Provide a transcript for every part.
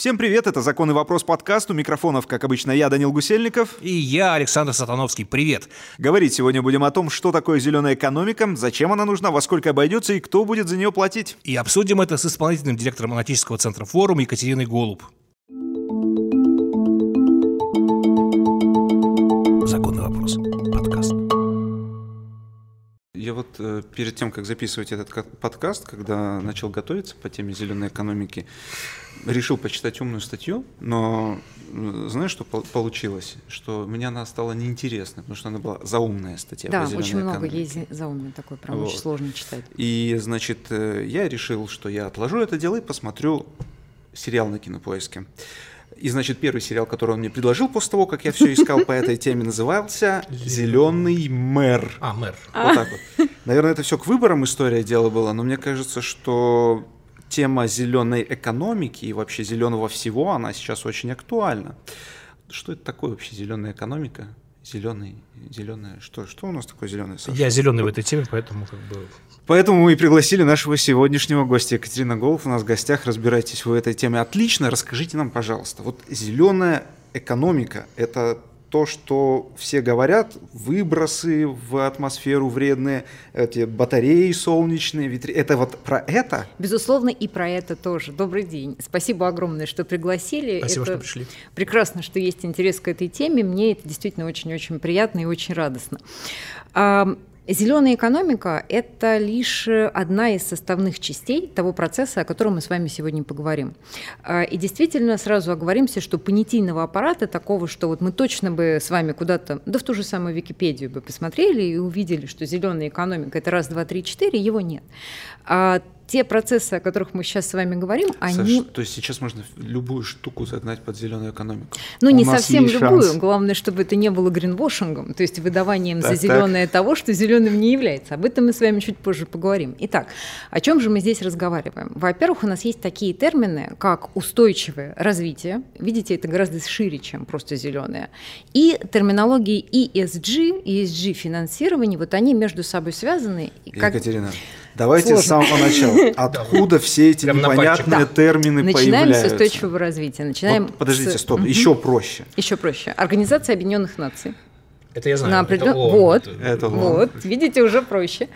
Всем привет, это «Законный вопрос» подкаст. У микрофонов, как обычно, я, Данил Гусельников. И я, Александр Сатановский. Привет. Говорить сегодня будем о том, что такое зеленая экономика, зачем она нужна, во сколько обойдется и кто будет за нее платить. И обсудим это с исполнительным директором аналитического центра «Форум» Екатериной Голуб. «Законный вопрос» подкаст. Я вот э, перед тем, как записывать этот подкаст, когда начал готовиться по теме зеленой экономики, решил почитать умную статью, но знаешь, что получилось? Что мне она стала неинтересна, потому что она была заумная статья. Да, очень много есть заумной такой, прям вот. очень сложно читать. И, значит, э, я решил, что я отложу это дело и посмотрю сериал на кинопоиске. И, значит, первый сериал, который он мне предложил после того, как я все искал по этой теме, назывался «Зеленый мэр». А, мэр. Вот так вот. Наверное, это все к выборам история дела была, но мне кажется, что тема зеленой экономики и вообще зеленого всего, она сейчас очень актуальна. Что это такое вообще зеленая экономика? Зеленый, зеленая, что, что у нас такое зеленое? Я зеленый в этой теме, поэтому как бы... Поэтому мы и пригласили нашего сегодняшнего гостя Екатерина Голов. У нас в гостях, разбирайтесь в этой теме отлично. Расскажите нам, пожалуйста, вот зеленая экономика – это то, что все говорят, выбросы в атмосферу вредные, эти батареи солнечные, ветры, это вот про это? Безусловно, и про это тоже. Добрый день. Спасибо огромное, что пригласили. Спасибо, это что пришли. Прекрасно, что есть интерес к этой теме. Мне это действительно очень-очень приятно и очень радостно. Зеленая экономика – это лишь одна из составных частей того процесса, о котором мы с вами сегодня поговорим. А, и действительно сразу оговоримся, что понятийного аппарата такого, что вот мы точно бы с вами куда-то, да в ту же самую Википедию бы посмотрели и увидели, что зеленая экономика – это раз, два, три, четыре, его нет. Те процессы, о которых мы сейчас с вами говорим, они... Саш, то есть сейчас можно любую штуку загнать под зеленую экономику? Ну, У не совсем любую. Шанс. Главное, чтобы это не было гринвошингом, то есть выдаванием так, за зеленое так. того, что зеленым не является. Об этом мы с вами чуть позже поговорим. Итак, о чем же мы здесь разговариваем? Во-первых, у нас есть такие термины, как устойчивое развитие. Видите, это гораздо шире, чем просто зеленое. И терминологии ESG, ESG финансирование, вот они между собой связаны. Екатерина, как... Давайте Сложно. с самого начала. Откуда все эти непонятные термины Начинаем появляются? Начинаем с устойчивого развития. Начинаем вот, подождите, с... стоп. Еще проще. Еще проще. Организация Объединенных Наций. Это я знаю. На определен... это ООН. Вот, это вот, видите, уже проще.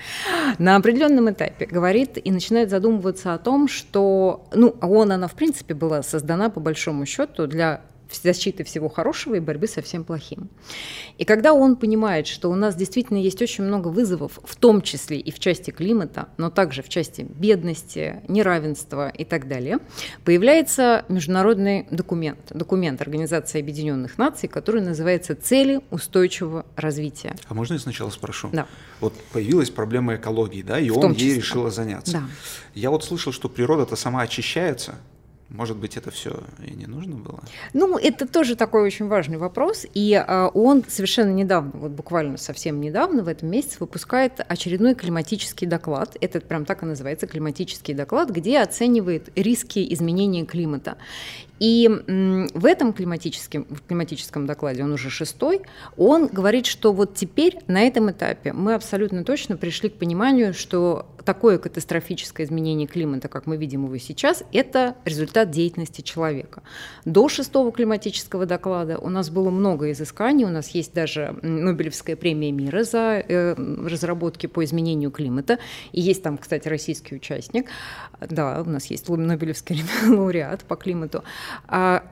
На определенном этапе говорит и начинает задумываться о том, что, ну, ООН, она в принципе была создана по большому счету для защиты всего хорошего и борьбы со всем плохим. И когда он понимает, что у нас действительно есть очень много вызовов, в том числе и в части климата, но также в части бедности, неравенства и так далее, появляется международный документ, документ Организации Объединенных Наций, который называется «Цели устойчивого развития». А можно я сначала спрошу? Да. Вот появилась проблема экологии, да, и в он ей решила заняться. Да. Я вот слышал, что природа-то сама очищается, может быть, это все и не нужно было? Ну, это тоже такой очень важный вопрос. И э, он совершенно недавно, вот буквально совсем недавно, в этом месяце, выпускает очередной климатический доклад. Это прям так и называется климатический доклад, где оценивает риски изменения климата. И в этом климатическом, в климатическом докладе, он уже шестой, он говорит, что вот теперь на этом этапе мы абсолютно точно пришли к пониманию, что такое катастрофическое изменение климата, как мы видим его сейчас, это результат деятельности человека. До шестого климатического доклада у нас было много изысканий, у нас есть даже Нобелевская премия мира за э, разработки по изменению климата, и есть там, кстати, российский участник, да, у нас есть Нобелевский лауреат по климату. А,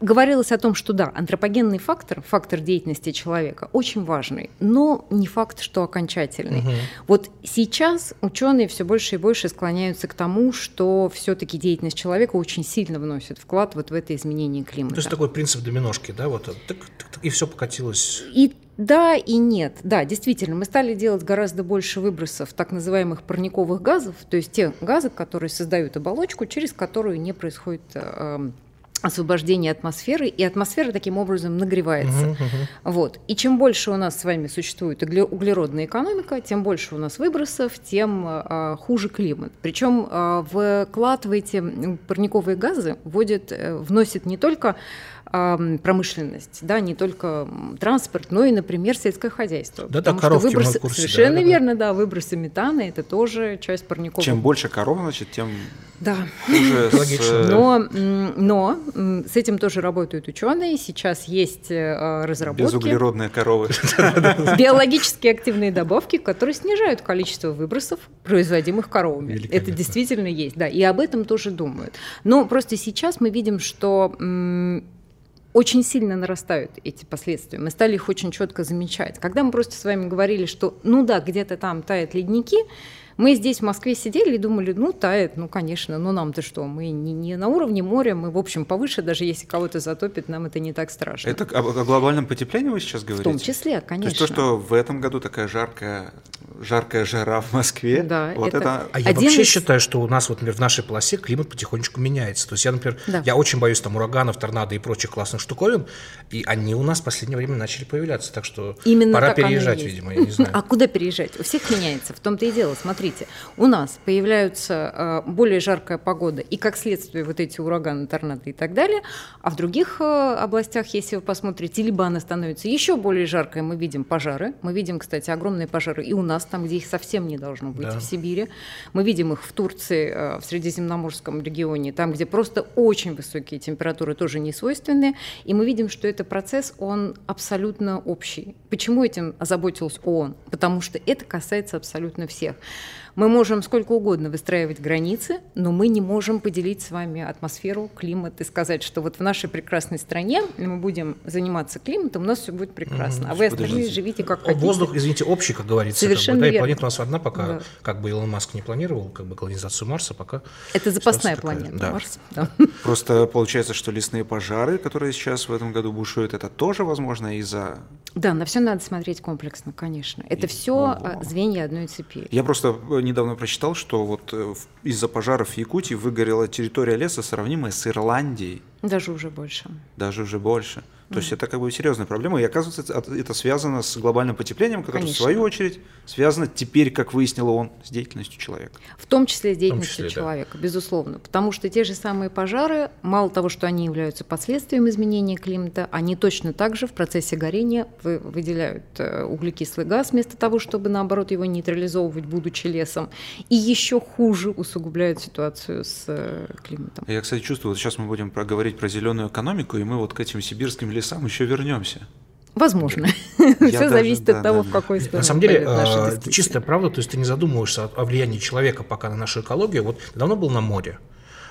говорилось о том, что да, антропогенный фактор, фактор деятельности человека очень важный, но не факт, что окончательный. Угу. Вот сейчас ученые все больше и больше склоняются к тому, что все-таки деятельность человека очень сильно вносит вклад вот в это изменение климата. То есть такой принцип доминошки, да, вот так, так, так, и все покатилось. И да и нет. Да, действительно, мы стали делать гораздо больше выбросов так называемых парниковых газов, то есть те газы, которые создают оболочку, через которую не происходит э, освобождение атмосферы, и атмосфера таким образом нагревается. Uh-huh, uh-huh. Вот. И чем больше у нас с вами существует углеродная экономика, тем больше у нас выбросов, тем а, хуже климат. Причем а, вклад в эти парниковые газы вводит, вносит не только промышленность, да, не только транспорт, но и, например, сельское хозяйство. Да, да, коровки выбросы, курсе, совершенно да, верно, да, выбросы метана это тоже часть парниковых. Чем больше коров, значит, тем да. хуже. Логично. Но, но с этим тоже работают ученые. Сейчас есть э, разработки. Безуглеродные коровы. Биологически активные добавки, которые снижают количество выбросов, производимых коровами. Это действительно есть, да. И об этом тоже думают. Но просто сейчас мы видим, что очень сильно нарастают эти последствия. Мы стали их очень четко замечать. Когда мы просто с вами говорили, что ну да, где-то там тают ледники, мы здесь в Москве сидели и думали, ну, тает, ну, конечно, ну, нам-то что, мы не, не на уровне моря, мы, в общем, повыше, даже если кого-то затопит, нам это не так страшно. Это о, о глобальном потеплении вы сейчас говорите? В том числе, конечно. То есть то, что в этом году такая жаркая, жаркая жара в Москве, да, вот это... это... А я вообще из... считаю, что у нас, вот, например, в нашей полосе климат потихонечку меняется. То есть я, например, да. я очень боюсь там ураганов, торнадо и прочих классных штуковин, и они у нас в последнее время начали появляться, так что Именно пора переезжать, видимо, я не знаю. А куда переезжать? У всех меняется, в том-то и дело. Смотрите, у нас появляются э, более жаркая погода и, как следствие, вот эти ураганы, торнадо и так далее, а в других э, областях, если вы посмотрите, либо она становится еще более жаркой, мы видим пожары, мы видим, кстати, огромные пожары и у нас, там, где их совсем не должно быть, да. в Сибири, мы видим их в Турции, э, в Средиземноморском регионе, там, где просто очень высокие температуры, тоже не свойственные, и мы видим, что это процесс, он абсолютно общий. Почему этим озаботилась ООН? Потому что это касается абсолютно всех. Мы можем сколько угодно выстраивать границы, но мы не можем поделить с вами атмосферу, климат и сказать, что вот в нашей прекрасной стране мы будем заниматься климатом, у нас все будет прекрасно, mm, а вы остальные живите как хотите. Воздух, извините, общий, как говорится. Совершенно как бы, да, и планета у нас одна, пока да. как бы Илон Маск не планировал как бы колонизацию Марса, пока... Это запасная планета, да. Марс. Да. Просто получается, что лесные пожары, которые сейчас в этом году бушуют, это тоже возможно из-за... Да, на все надо смотреть комплексно, конечно. Это и... все Ого. звенья одной цепи. Я просто недавно прочитал, что вот э, из-за пожаров в Якутии выгорела территория леса, сравнимая с Ирландией. Даже уже больше. Даже уже больше. То mm. есть это как бы серьезная проблема. И оказывается, это связано с глобальным потеплением, которое Конечно. в свою очередь связано теперь, как выяснило он, с деятельностью человека. В том числе с деятельностью числе, человека, да. безусловно. Потому что те же самые пожары, мало того, что они являются последствием изменения климата, они точно так же в процессе горения выделяют э, углекислый газ вместо того, чтобы наоборот его нейтрализовывать, будучи лесом. И еще хуже усугубляют ситуацию с э, климатом. Я, кстати, чувствую, вот сейчас мы будем проговорить про зеленую экономику, и мы вот к этим сибирским лесам еще вернемся. Возможно. Все зависит от того, в какой стороне. На самом деле, а, чистая правда, то есть ты не задумываешься о влиянии человека пока на нашу экологию. Вот давно был на море.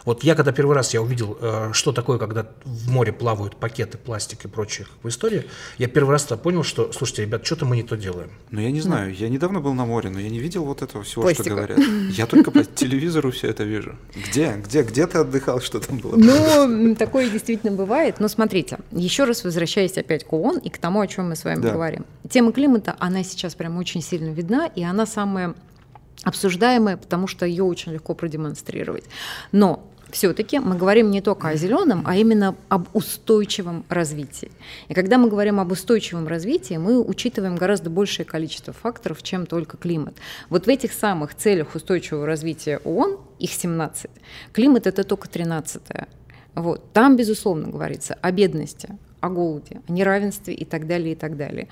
Вот я когда первый раз я увидел, э, что такое, когда в море плавают пакеты, пластик и прочее в истории, я первый раз понял, что, слушайте, ребят, что-то мы не то делаем. Ну, я не знаю, я недавно был на море, но я не видел вот этого всего, Пластика. что говорят. Я только по телевизору все это вижу. Где? Где? Где ты отдыхал, что там было? Ну, такое действительно бывает. Но смотрите, еще раз возвращаясь опять к ООН и к тому, о чем мы с вами да. говорим. Тема климата, она сейчас прям очень сильно видна, и она самая обсуждаемая, потому что ее очень легко продемонстрировать. Но все-таки мы говорим не только о зеленом, а именно об устойчивом развитии. И когда мы говорим об устойчивом развитии, мы учитываем гораздо большее количество факторов, чем только климат. Вот в этих самых целях устойчивого развития ООН, их 17, климат это только 13 вот. Там, безусловно, говорится о бедности, о голоде, о неравенстве и так далее, и так далее.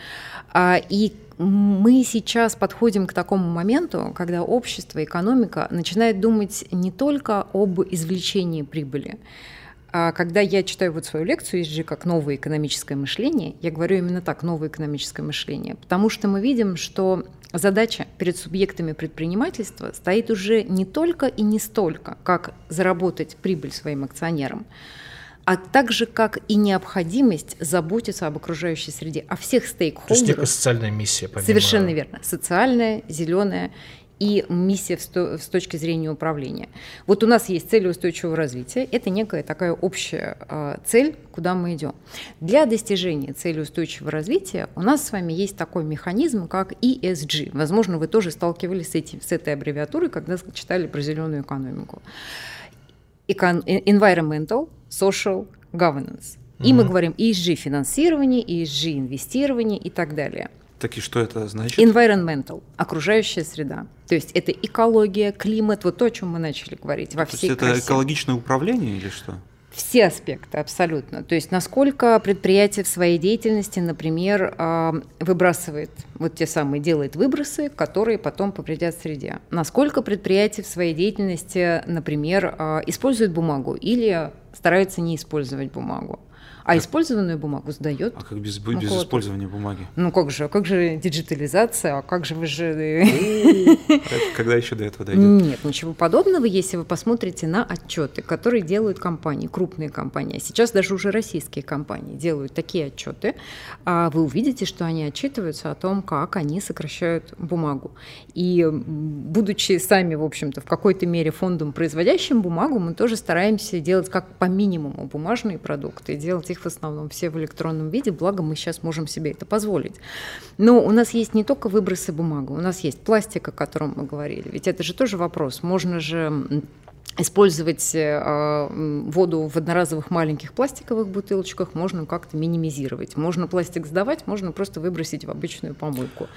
А, и мы сейчас подходим к такому моменту, когда общество, экономика начинает думать не только об извлечении прибыли, а когда я читаю вот свою лекцию ESG как новое экономическое мышление, я говорю именно так, новое экономическое мышление, потому что мы видим, что задача перед субъектами предпринимательства стоит уже не только и не столько, как заработать прибыль своим акционерам, а также как и необходимость заботиться об окружающей среде, о всех стейкхолдерах. То есть некая социальная миссия. Помимо... Совершенно верно. Социальная, зеленая и миссия с точки зрения управления. Вот у нас есть цели устойчивого развития. Это некая такая общая а, цель, куда мы идем. Для достижения цели устойчивого развития у нас с вами есть такой механизм, как ESG. Возможно, вы тоже сталкивались с, этим, с этой аббревиатурой, когда читали про зеленую экономику. Environmental, social governance. И mm мы говорим ESG финансирование, ESG инвестирование и так далее. Так и что это значит? Environmental, окружающая среда. То есть это экология, климат, вот то, о чем мы начали говорить во то всей есть красе. это экологичное управление или что? Все аспекты, абсолютно. То есть насколько предприятие в своей деятельности, например, а, выбрасывает, вот те самые делает выбросы, которые потом повредят среде. Насколько предприятие в своей деятельности, например, а, использует бумагу или старается не использовать бумагу. А как? использованную бумагу сдает. А как без, без ну, использования бумаги? Ну как же, а как же диджитализация, а как же вы же... Когда еще до этого дойдет? Нет, ничего подобного, если вы посмотрите на отчеты, которые делают компании, крупные компании. Сейчас даже уже российские компании делают такие отчеты, а вы увидите, что они отчитываются о том, как они сокращают бумагу. И будучи сами, в общем-то, в какой-то мере фондом, производящим бумагу, мы тоже стараемся делать как по минимуму бумажные продукты, делать их в основном все в электронном виде, благо мы сейчас можем себе это позволить. Но у нас есть не только выбросы бумаги, у нас есть пластик, о котором мы говорили. Ведь это же тоже вопрос. Можно же использовать э, воду в одноразовых маленьких пластиковых бутылочках можно как-то минимизировать. Можно пластик сдавать, можно просто выбросить в обычную помойку.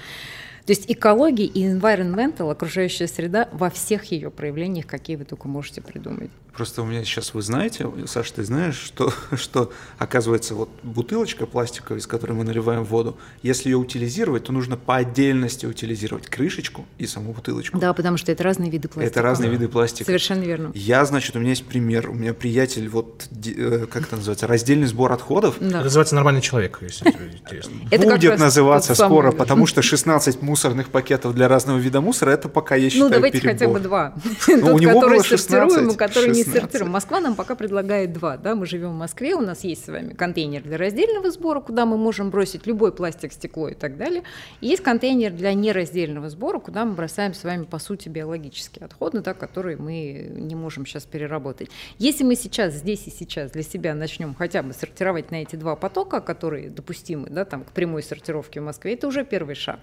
То есть экология и environmental, окружающая среда, во всех ее проявлениях, какие вы только можете придумать. Просто у меня сейчас, вы знаете, Саша, ты знаешь, что, что оказывается вот бутылочка пластиковая, из которой мы наливаем воду, если ее утилизировать, то нужно по отдельности утилизировать крышечку и саму бутылочку. Да, потому что это разные виды пластика. Это разные да. виды пластика. Совершенно верно. Я, значит, у меня есть пример. У меня приятель, вот, э, как это называется, раздельный сбор отходов. Да. Это называется нормальный человек, если интересно. Будет называться скоро, потому что 16 мусорных пакетов для разного вида мусора, это пока, я ну, считаю, Ну, давайте хотя бы два. Ну, у него было 16, который не сортируем. Москва нам пока предлагает два. Да? Мы живем в Москве, у нас есть с вами контейнер для раздельного сбора, куда мы можем бросить любой пластик, стекло и так далее. И есть контейнер для нераздельного сбора, куда мы бросаем с вами, по сути, биологические отходы, да, которые мы не можем сейчас переработать. Если мы сейчас, здесь и сейчас для себя начнем хотя бы сортировать на эти два потока, которые допустимы да, там, к прямой сортировке в Москве, это уже первый шаг.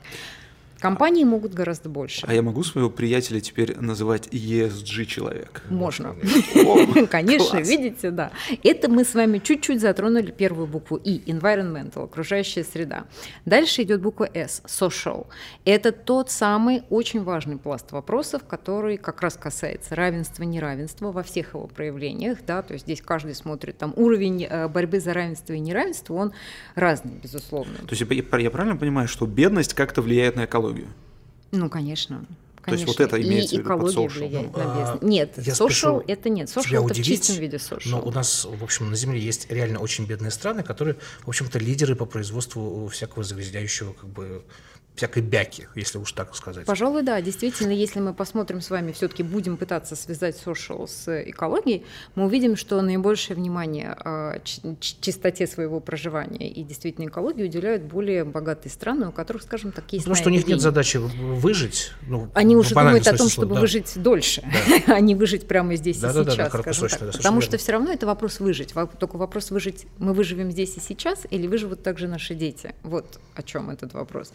Компании могут гораздо больше. А я могу своего приятеля теперь называть ESG человек? Можно. Конечно, видите, да. Это мы с вами чуть-чуть затронули первую букву И, environmental, окружающая среда. Дальше идет буква S, social. Это тот самый очень важный пласт вопросов, который как раз касается равенства, неравенства во всех его проявлениях, да, то есть здесь каждый смотрит, там уровень э, борьбы за равенство и неравенство, он разный, безусловно. То есть я правильно понимаю, что бедность как-то влияет на экологию? Экологию? Ну, конечно. Конечно. То есть вот это имеется и в виду экология под social. влияет на бизнес. А, нет, я social это нет. Social это удивить, в чистом виде social. Но у нас, в общем, на Земле есть реально очень бедные страны, которые, в общем-то, лидеры по производству всякого загрязняющего как бы всякой бяки, если уж так сказать. Пожалуй, да. Действительно, если мы посмотрим с вами, все-таки будем пытаться связать social с экологией, мы увидим, что наибольшее внимание э, чистоте своего проживания и действительно экологии уделяют более богатые страны, у которых, скажем так, есть Потому что у них нет задачи выжить. Ну, Они уже думают о том, чтобы да. выжить дольше, да. а не выжить прямо здесь да, и да, сейчас, да, скажем так. Потому что все равно это вопрос выжить. Только вопрос выжить, мы выживем здесь и сейчас, или выживут также наши дети. Вот о чем этот вопрос.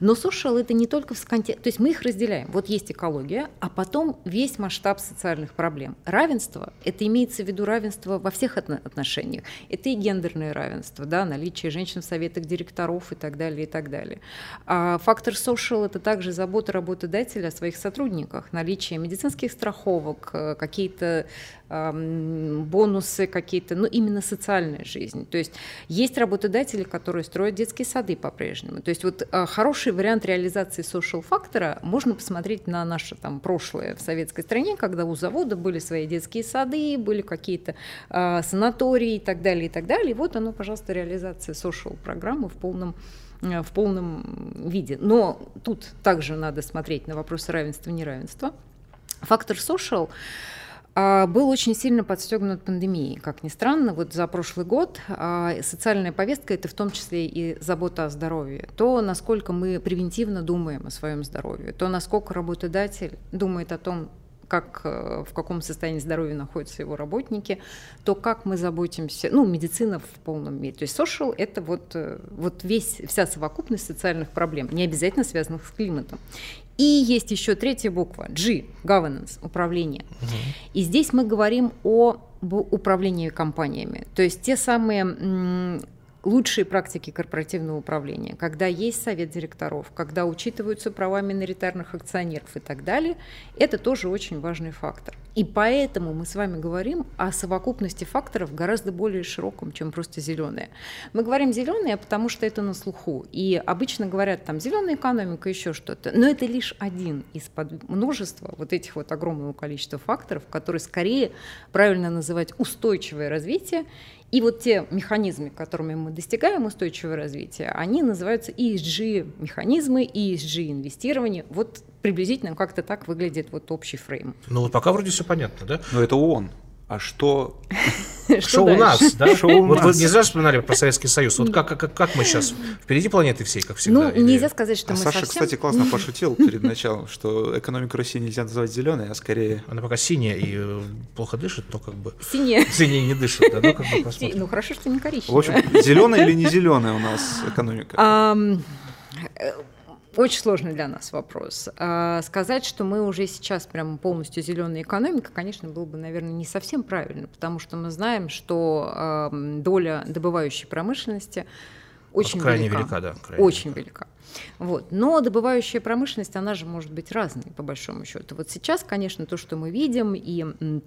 Но social это не только в контексте, то есть мы их разделяем. Вот есть экология, а потом весь масштаб социальных проблем. Равенство, это имеется в виду равенство во всех отношениях. Это и гендерное равенство, да, наличие женщин в советах директоров и так далее, и так далее. А фактор social это также забота работодателя о своих сотрудниках, наличие медицинских страховок, э, какие-то бонусы какие-то, ну, именно социальная жизнь. То есть есть работодатели, которые строят детские сады по-прежнему. То есть вот а, хороший вариант реализации social фактора можно посмотреть на наше там прошлое в советской стране, когда у завода были свои детские сады, были какие-то э, санатории и так далее, и так далее. И вот оно, пожалуйста, реализация social программы в полном э, в полном виде. Но тут также надо смотреть на вопросы равенства и неравенства. Фактор social был очень сильно подстегнут пандемией. Как ни странно, вот за прошлый год а, социальная повестка – это в том числе и забота о здоровье. То, насколько мы превентивно думаем о своем здоровье, то, насколько работодатель думает о том, как, э, в каком состоянии здоровья находятся его работники, то как мы заботимся, ну, медицина в полном мире. То есть social – это вот, э, вот весь, вся совокупность социальных проблем, не обязательно связанных с климатом. И есть еще третья буква G – governance – управление. Угу. И здесь мы говорим о управлении компаниями. То есть те самые лучшие практики корпоративного управления, когда есть совет директоров, когда учитываются права миноритарных акционеров и так далее, это тоже очень важный фактор. И поэтому мы с вами говорим о совокупности факторов гораздо более широком, чем просто зеленые. Мы говорим зеленые, потому что это на слуху. И обычно говорят там зеленая экономика, еще что-то. Но это лишь один из множества вот этих вот огромного количества факторов, которые скорее правильно называть устойчивое развитие и вот те механизмы, которыми мы достигаем устойчивого развития, они называются ESG-механизмы, ESG-инвестирование. Вот приблизительно как-то так выглядит вот общий фрейм. Ну вот пока вроде все понятно, да? Но это ООН. А что... Что у нас, да? Вот вы не зря вспоминали про Советский Союз. Вот как, как, как мы сейчас? Впереди планеты всей, как всегда? Ну, нельзя сказать, что а мы Саша, кстати, классно пошутил перед началом, что экономику России нельзя называть зеленой, а скорее... Она пока синяя и э, плохо дышит, но как бы... Синяя. Синяя не дышит, да? Ну, как бы посмотрим. Ну, хорошо, что не коричневая. В общем, зеленая или не зеленая у нас экономика? Очень сложный для нас вопрос. А, сказать, что мы уже сейчас прям полностью зеленая экономика, конечно, было бы, наверное, не совсем правильно, потому что мы знаем, что доля добывающей промышленности очень крайне велика. велика, да. Крайне очень велика. Вот. Но добывающая промышленность, она же может быть разной, по большому счету. Вот сейчас, конечно, то, что мы видим, и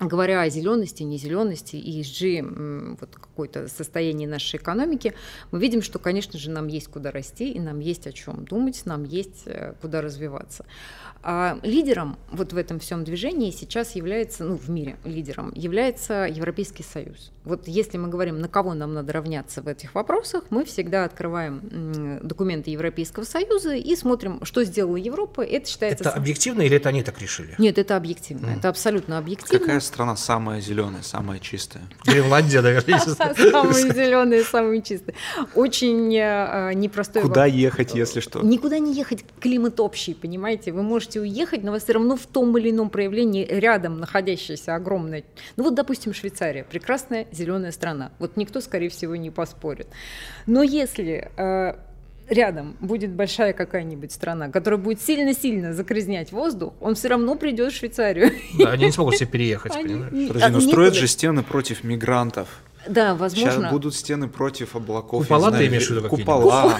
говоря о зелености, не зелености, ESG, вот какое-то состояние нашей экономики, мы видим, что, конечно же, нам есть куда расти, и нам есть о чем думать, нам есть э, куда развиваться. А лидером вот в этом всем движении сейчас является, ну, в мире лидером, является Европейский Союз. Вот если мы говорим, на кого нам надо равняться в этих вопросах, мы всегда открываем документы Европейского Союза и смотрим, что сделала Европа. Это считается... Это объективно или это они так решили? Нет, это объективно. Mm. Это абсолютно объективно. Какая страна самая зеленая, самая чистая? Гренландия, наверное. Самая зеленая, самая чистая. Очень э, непростой Куда ехать, если что? Никуда не ехать. Климат общий, понимаете? Вы можете уехать, но вас все равно в том или ином проявлении рядом находящаяся огромная... Ну вот, допустим, Швейцария. Прекрасная зеленая страна. Вот никто, скорее всего, не поспорит. Но если э, рядом будет большая какая-нибудь страна, которая будет сильно-сильно загрязнять воздух, он все равно придет в Швейцарию. Да, они не смогут все переехать, они... понимаешь? Подожди, ну строят же стены против мигрантов. Да, возможно. Сейчас будут стены против облаков. Купола ты имеешь в виду Купола.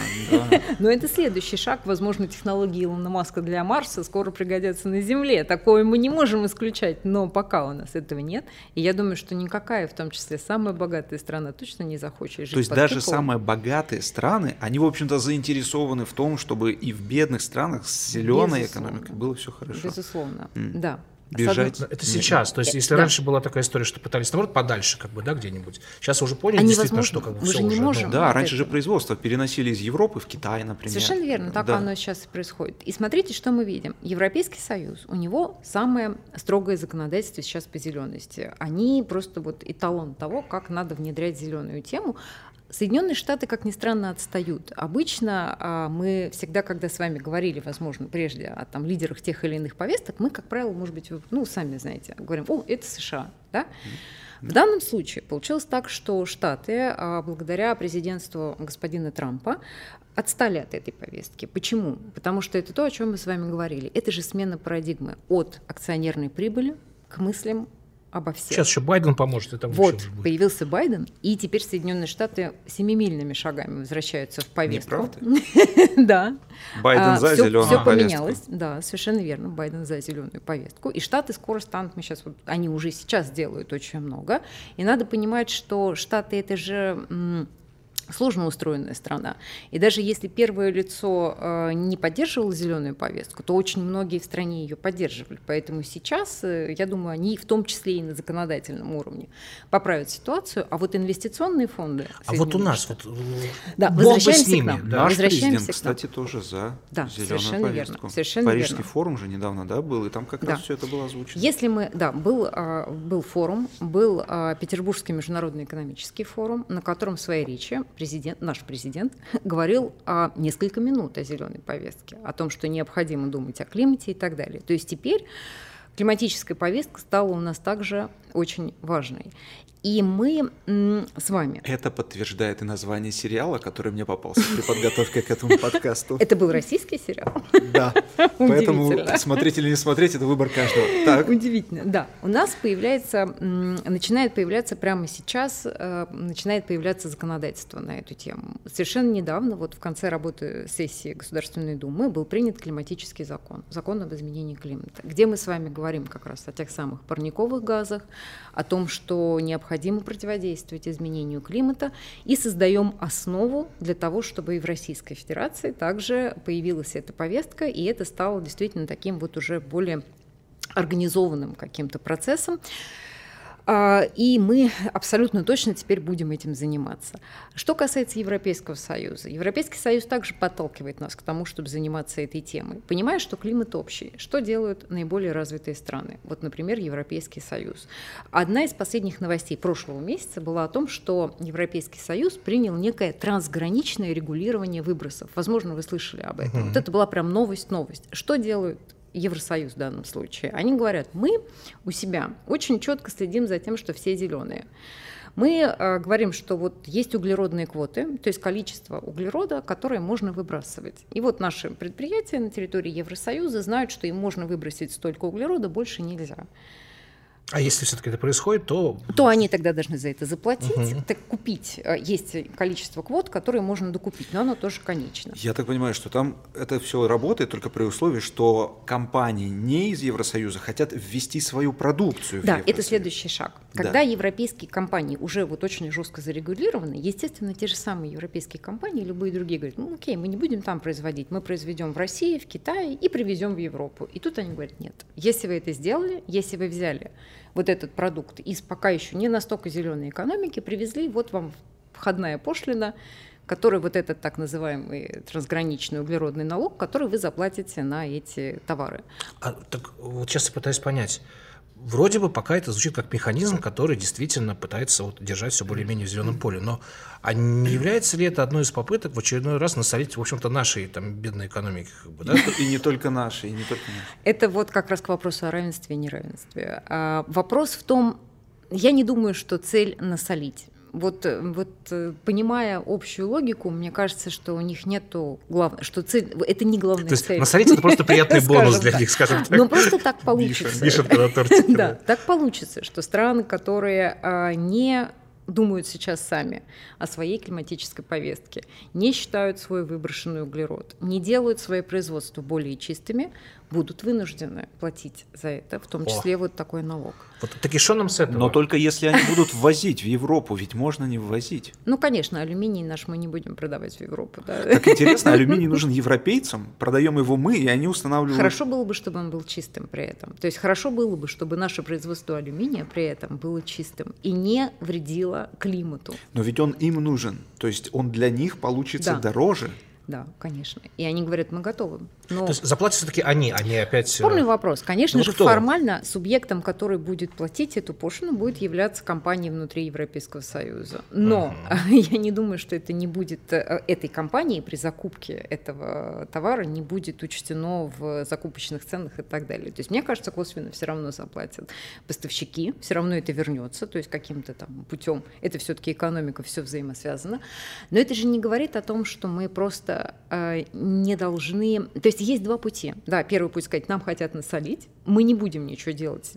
Но это следующий шаг. Возможно, технологии Илона Маска для Марса скоро пригодятся на Земле. Такое мы не можем исключать, но пока у нас этого нет. И я думаю, что никакая, в том числе самая богатая страна, точно не захочет жить То есть даже самые богатые страны, они, в общем-то, заинтересованы в том, чтобы и в бедных странах с зеленой экономикой было все хорошо. Безусловно, да бежать. Это сейчас. То есть, если да. раньше была такая история, что пытались, наоборот, подальше, как бы, да, где-нибудь. Сейчас уже поняли, а действительно, что как бы Мы все же не уже. Можем ну, да, раньше это. же производство переносили из Европы в Китай, например. Совершенно верно, так да. оно сейчас и происходит. И смотрите, что мы видим. Европейский Союз, у него самое строгое законодательство сейчас по зелености. Они просто вот эталон того, как надо внедрять зеленую тему. Соединенные Штаты, как ни странно, отстают. Обычно а, мы всегда, когда с вами говорили, возможно, прежде о там, лидерах тех или иных повесток, мы, как правило, может быть, ну, сами знаете, говорим, о, это США, да? В данном случае получилось так, что Штаты, а, благодаря президентству господина Трампа, отстали от этой повестки. Почему? Потому что это то, о чем мы с вами говорили. Это же смена парадигмы от акционерной прибыли к мыслям обо всем. Сейчас еще Байден поможет этому. Вот, появился Байден, и теперь Соединенные Штаты семимильными шагами возвращаются в повестку. Да. Байден а, за зеленую повестку. Все поменялось, да, совершенно верно. Байден за зеленую повестку. И Штаты скоро станут, мы сейчас, вот, они уже сейчас делают очень много. И надо понимать, что Штаты это же сложно устроенная страна. И даже если первое лицо э, не поддерживало зеленую повестку, то очень многие в стране ее поддерживали. Поэтому сейчас, э, я думаю, они в том числе и на законодательном уровне поправят ситуацию. А вот инвестиционные фонды... А вот у нас вот... Да, возвращаемся с ними. к нам. Да. Наш президент, кстати, тоже за да, зеленую совершенно повестку. Верно, совершенно Парижский верно. форум же недавно да, был, и там как да. раз все это было озвучено. Если мы... Да, был, был форум, был Петербургский международный экономический форум, на котором в своей речи президент, наш президент говорил о несколько минут о зеленой повестке, о том, что необходимо думать о климате и так далее. То есть теперь климатическая повестка стала у нас также очень важной. И мы с вами... Это подтверждает и название сериала, который мне попался при подготовке к этому подкасту. Это был российский сериал? Да. Поэтому смотреть или не смотреть, это выбор каждого. Так. Удивительно, да. У нас появляется, начинает появляться прямо сейчас, э, начинает появляться законодательство на эту тему. Совершенно недавно, вот в конце работы сессии Государственной Думы, был принят климатический закон, закон об изменении климата, где мы с вами говорим как раз о тех самых парниковых газах, о том, что необходимо противодействовать изменению климата и создаем основу для того, чтобы и в Российской Федерации также появилась эта повестка, и это стало действительно таким вот уже более организованным каким-то процессом. А, и мы абсолютно точно теперь будем этим заниматься. Что касается Европейского Союза, Европейский Союз также подталкивает нас к тому, чтобы заниматься этой темой, понимая, что климат общий. Что делают наиболее развитые страны? Вот, например, Европейский Союз. Одна из последних новостей прошлого месяца была о том, что Европейский Союз принял некое трансграничное регулирование выбросов. Возможно, вы слышали об этом. Угу. Вот это была прям новость-новость. Что делают Евросоюз в данном случае, они говорят, мы у себя очень четко следим за тем, что все зеленые. Мы э, говорим, что вот есть углеродные квоты, то есть количество углерода, которое можно выбрасывать. И вот наши предприятия на территории Евросоюза знают, что им можно выбросить столько углерода, больше нельзя. А если все-таки это происходит, то... То они тогда должны за это заплатить, угу. так купить. Э, есть количество квот, которые можно докупить, но оно тоже конечно. Я так понимаю, что там это все работает только при условии, что компании не из Евросоюза хотят ввести свою продукцию. Да, это следующий шаг. Когда да. европейские компании уже вот очень жестко зарегулированы, естественно, те же самые европейские компании, любые другие говорят, ну окей, мы не будем там производить, мы произведем в России, в Китае и привезем в Европу. И тут они говорят, нет, если вы это сделали, если вы взяли вот этот продукт из пока еще не настолько зеленой экономики, привезли, вот вам входная пошлина, который вот этот так называемый трансграничный углеродный налог, который вы заплатите на эти товары. А, так вот сейчас я пытаюсь понять, Вроде бы пока это звучит как механизм, который действительно пытается вот держать все более-менее в зеленом поле. Но а не является ли это одной из попыток в очередной раз насолить, в общем-то, нашей там бедной экономике? Как бы, да? И не только нашей, и не только нашей. Это вот как раз к вопросу о равенстве и неравенстве. А вопрос в том, я не думаю, что цель насолить вот, э, вот э, понимая общую логику, мне кажется, что у них нету главного, что цель, это не главная То есть цель. Насолить это просто приятный бонус для них, скажем так. Ну просто так получится. Вишенка на тортике. Да, так получится, что страны, которые а, не думают сейчас сами о своей климатической повестке, не считают свой выброшенный углерод, не делают свои производства более чистыми, будут вынуждены платить за это, в том числе О. вот такой налог. Вот таки что нам с этого? Но только если они будут ввозить в Европу, ведь можно не ввозить. Ну, конечно, алюминий наш мы не будем продавать в Европу. Да. Так интересно, алюминий нужен европейцам, продаем его мы, и они устанавливают... Хорошо было бы, чтобы он был чистым при этом. То есть хорошо было бы, чтобы наше производство алюминия при этом было чистым и не вредило климату. Но ведь он им нужен, то есть он для них получится да. дороже. Да, конечно. И они говорят, мы готовы. Но... То есть заплатят все-таки они, они опять... Э, Спорный вопрос. Конечно ну, же, кто? формально субъектом, который будет платить эту пошлину, будет являться компания внутри Европейского Союза. Но uh-huh. я не думаю, что это не будет э, этой компании при закупке этого товара не будет учтено в закупочных ценах и так далее. То есть мне кажется, косвенно все равно заплатят поставщики, все равно это вернется, то есть каким-то там путем. Это все-таки экономика, все взаимосвязано. Но это же не говорит о том, что мы просто не должны... То есть есть два пути. Да, первый путь сказать, нам хотят насолить, мы не будем ничего делать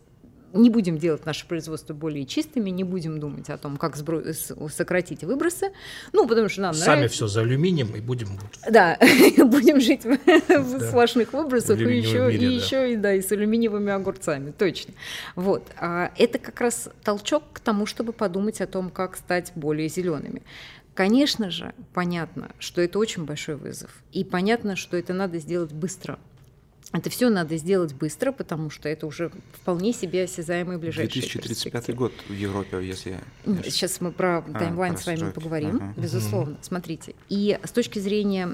не будем делать наше производство более чистыми, не будем думать о том, как сбро... сократить выбросы, ну, потому что нам Сами нравится. все за алюминием и будем... Да, будем жить в сплошных выбросах и еще, и еще и, да, и с алюминиевыми огурцами, точно. Вот. А это как раз толчок к тому, чтобы подумать о том, как стать более зелеными. Конечно же, понятно, что это очень большой вызов. И понятно, что это надо сделать быстро. Это все надо сделать быстро, потому что это уже вполне себе осязаемый ближайший 2035 год в Европе, если. Сейчас мы про а, таймлайн с вами поговорим, ага. безусловно. Угу. Смотрите. И с точки зрения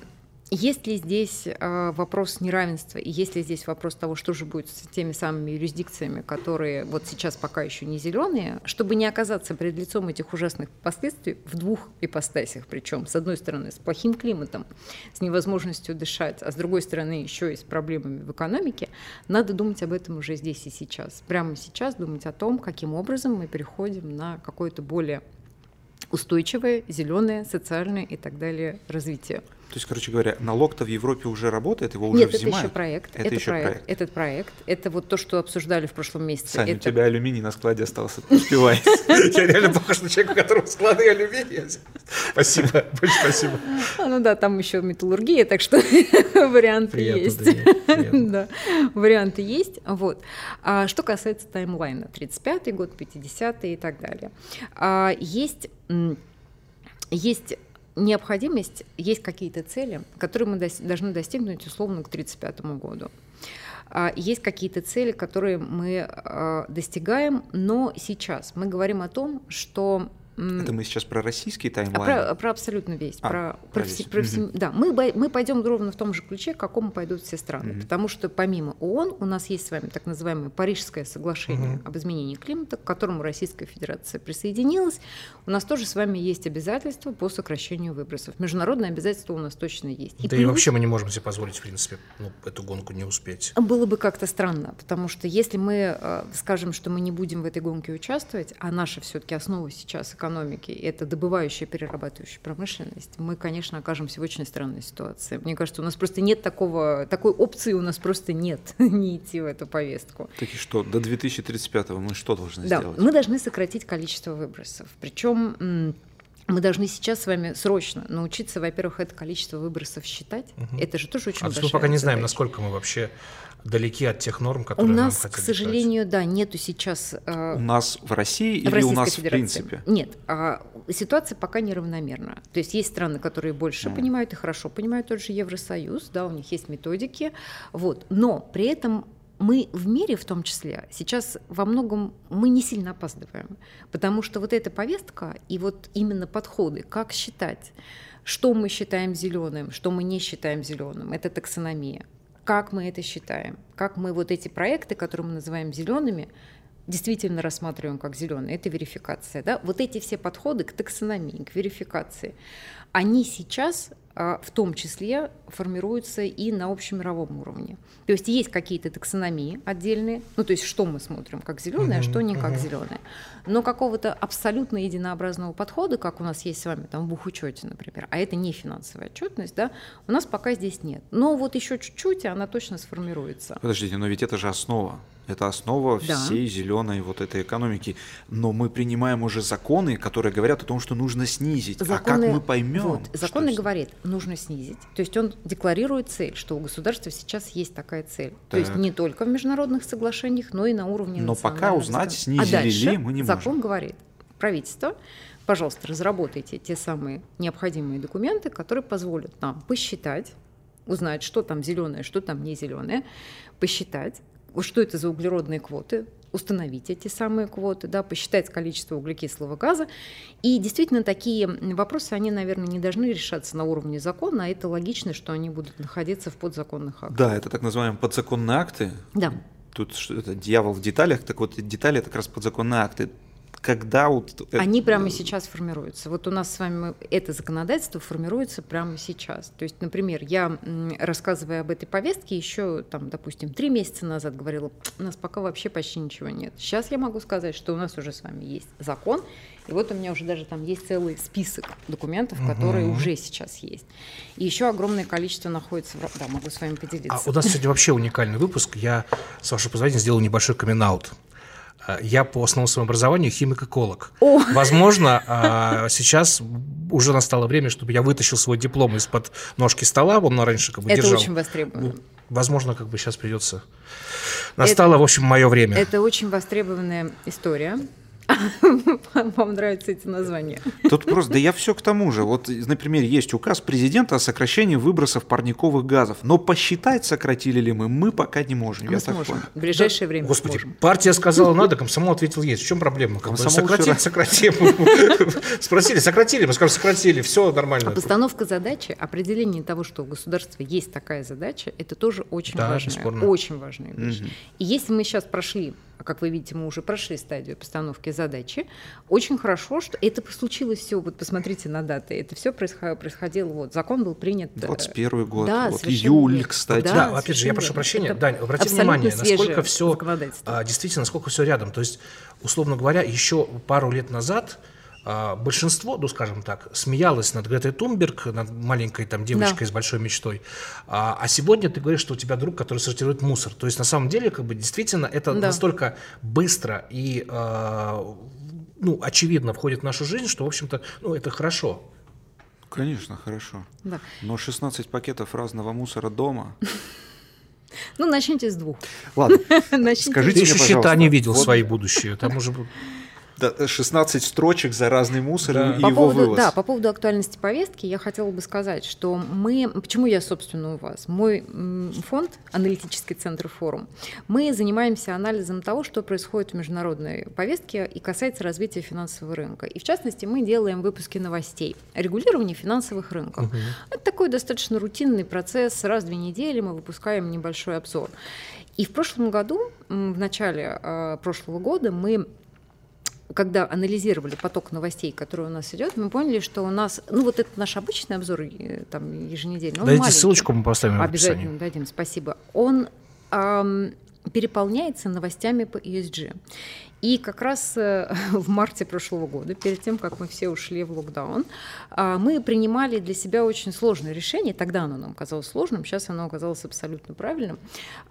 есть ли здесь э, вопрос неравенства, и есть ли здесь вопрос того, что же будет с теми самыми юрисдикциями, которые вот сейчас пока еще не зеленые, чтобы не оказаться перед лицом этих ужасных последствий в двух ипостасях, причем с одной стороны с плохим климатом, с невозможностью дышать, а с другой стороны еще и с проблемами в экономике, надо думать об этом уже здесь и сейчас. Прямо сейчас думать о том, каким образом мы переходим на какое-то более устойчивое, зеленое, социальное и так далее развитие. То есть, короче говоря, налог-то в Европе уже работает, его уже Нет, взимают? это еще проект. Это, это еще проект, проект. Этот проект. Это вот то, что обсуждали в прошлом месяце. Саня, это... у тебя алюминий на складе остался, успевай. Я реально похож на человека, у которого склады алюминия. Спасибо, большое спасибо. А, ну да, там еще металлургия, так что варианты есть. да, варианты есть. Вот. А что касается таймлайна, 35-й год, 50-й и так далее. А, есть, есть необходимость, есть какие-то цели, которые мы должны достигнуть условно к 1935 году. А, Есть какие-то цели, которые мы а, достигаем, но сейчас мы говорим о том, что Это мы сейчас про российский а таймлайн? про, про абсолютно весь. А, про, про про весь. все- про все- да, мы, мы пойдем ровно в том же ключе, к какому пойдут все страны. Мгм. Потому что помимо ООН у нас есть с вами так называемое Парижское соглашение Мгм. об изменении климата, к которому Российская Федерация присоединилась. У нас тоже с вами есть обязательства по сокращению выбросов. Международные обязательства у нас точно есть. Да и плюс- вообще мы не можем себе позволить, в принципе, ну, эту гонку не успеть. было бы как-то странно, потому что если мы э, скажем, что мы не будем в этой гонке участвовать, а наша все-таки основа сейчас экономики это добывающая, перерабатывающая промышленность, мы, конечно, окажемся в очень странной ситуации. Мне кажется, у нас просто нет такого, такой опции, у нас просто нет не идти в эту повестку. Так и что, до 2035 мы что должны Да, сделать? мы должны сократить количество выбросов. Причем мы должны сейчас с вами срочно научиться, во-первых, это количество выбросов считать. Мгм. Это же тоже очень А есть мы большая пока не знаем, задача. насколько мы вообще далеки от тех норм, У которые нам нас, хотят к сожалению, да, нету сейчас э, У нас в России в или у Российской нас в Федерации. принципе? Нет, а, ситуация пока неравномерна. То есть есть страны, которые больше Мгм. понимают и хорошо понимают тот же Евросоюз, да, у них есть методики, вот. Но при этом мы в мире в том числе сейчас во многом мы не сильно опаздываем, потому что вот эта повестка и вот именно подходы, как считать, что мы считаем зеленым, что мы не считаем зеленым, это таксономия. Как мы это считаем? Как мы вот эти проекты, которые мы называем зелеными, действительно рассматриваем как зеленые, это верификация. Да? Вот эти все подходы к таксономии, к верификации, они сейчас в том числе формируются и на общемировом уровне. То есть есть какие-то таксономии отдельные, ну то есть что мы смотрим как зеленое, а что не как Мгм. зеленое. Но какого-то абсолютно единообразного подхода, как у нас есть с вами там в бухучете, например, а это не финансовая отчетность, да, у нас пока здесь нет. Но вот еще чуть-чуть, и она точно сформируется. Подождите, но ведь это же основа. Это основа Да. всей зеленой вот этой экономики. Но мы принимаем уже законы, которые говорят о том, что нужно снизить. а как мы поймем? Вот, закон с- говорит, нужно снизить. То есть он декларирует цель, что у государства сейчас есть такая цель. То есть Так. не только в международных соглашениях, но и на уровне Но пока узнать, закон- снизили а дальше ли, мы не закон можем. говорит, правительство, пожалуйста, разработайте те самые необходимые документы, которые позволят нам посчитать, узнать, что там зеленое, что там не зеленое, посчитать, что это за углеродные квоты, установить эти самые квоты, да, посчитать количество углекислого газа. И действительно такие вопросы, они, наверное, не должны решаться на уровне закона, а это логично, что они будут находиться в подзаконных актах. Да, это так называемые подзаконные акты. Да. Тут что это дьявол в деталях, так вот детали это как раз подзаконные акты. Когда вот э, Они прямо сейчас формируются. Вот у нас с вами это законодательство формируется прямо сейчас. То есть, например, я, рассказывая об этой повестке, еще, там, допустим, три месяца назад говорила, у нас пока вообще почти ничего нет. Сейчас я могу сказать, что у нас уже с вами есть закон, и вот у меня уже даже там есть целый список документов, которые Мгм. уже сейчас есть. И еще огромное количество находится в... Да, могу с вами поделиться. А у нас сегодня вообще уникальный выпуск. Я, с вашего позволения, сделал небольшой камин -аут. А, Я по основному своему образованию химик-эколог. О! Возможно, а, сейчас уже настало время, чтобы я вытащил свой диплом из-под ножки стола, он раньше как бы Это держал. очень востребовано. Ну, Возможно, как бы сейчас придется. Настало, в общем, мое время. Это очень востребованная история. Вам нравятся эти названия. Тут просто, да я все к тому же. Вот, например, есть указ президента о сокращении выбросов парниковых газов. Но посчитать, сократили ли мы, мы пока не можем. Мы я сможем. так понял. В ближайшее время Господи, сможем. партия сказала надо, комсомол ответил есть. В чем проблема? Комсомол Сократили, вчера- сократим. Спросили, сократили, мы скажем, сократили, все нормально. Постановка задачи, определение того, что у государства есть такая задача, это тоже очень Да, важная, бесспорно. очень важная вещь. И если мы сейчас прошли, а как вы видите, мы уже прошли стадию постановки задачи, очень хорошо, что это случилось все, вот посмотрите на даты, это все происходило, вот, закон был принят... э, 21 год, да, вот июль, кстати. Да, Да, опять же, я прошу прощения, Это Дань, обрати внимание, насколько все законодательство. действительно, насколько все рядом. То есть, условно говоря, еще пару лет назад а, большинство, ну скажем так, смеялось над Гретой Тунберг, над маленькой там девочкой Да. с большой мечтой. А, а сегодня ты говоришь, что у тебя друг, который сортирует мусор. То есть на самом деле, как бы действительно, это Да. настолько быстро и а, ну, очевидно входит в нашу жизнь, что, в общем-то, ну, это хорошо. Конечно, хорошо. Да. Но 16 пакетов разного мусора дома. Ну, начните с двух. Ладно, Скажите Ты еще счета не видел свои будущие. Там уже 16 строчек за разный мусор Да. и По его поводу, вывоз. да, по поводу актуальности повестки я хотела бы сказать, что мы, почему я, собственно, у вас, мой фонд, аналитический центр форум, мы занимаемся анализом того, что происходит в международной повестке и касается развития финансового рынка. И в частности, мы делаем выпуски новостей о регулировании финансовых рынков. Это такой достаточно рутинный процесс. Раз в две недели мы выпускаем небольшой обзор. И в прошлом году, в начале э, прошлого года, мы когда анализировали поток новостей, который у нас идет, мы поняли, что у нас, ну вот это наш обычный обзор э, там еженедельный, Дайте ссылочку, мы поставим в описании. Обязательно дадим, спасибо. Он ам, переполняется новостями по ESG. И как раз э, в марте прошлого года, перед тем, как мы все ушли в локдаун, а, мы принимали для себя очень сложное решение. Тогда оно нам казалось сложным, сейчас оно оказалось абсолютно правильным.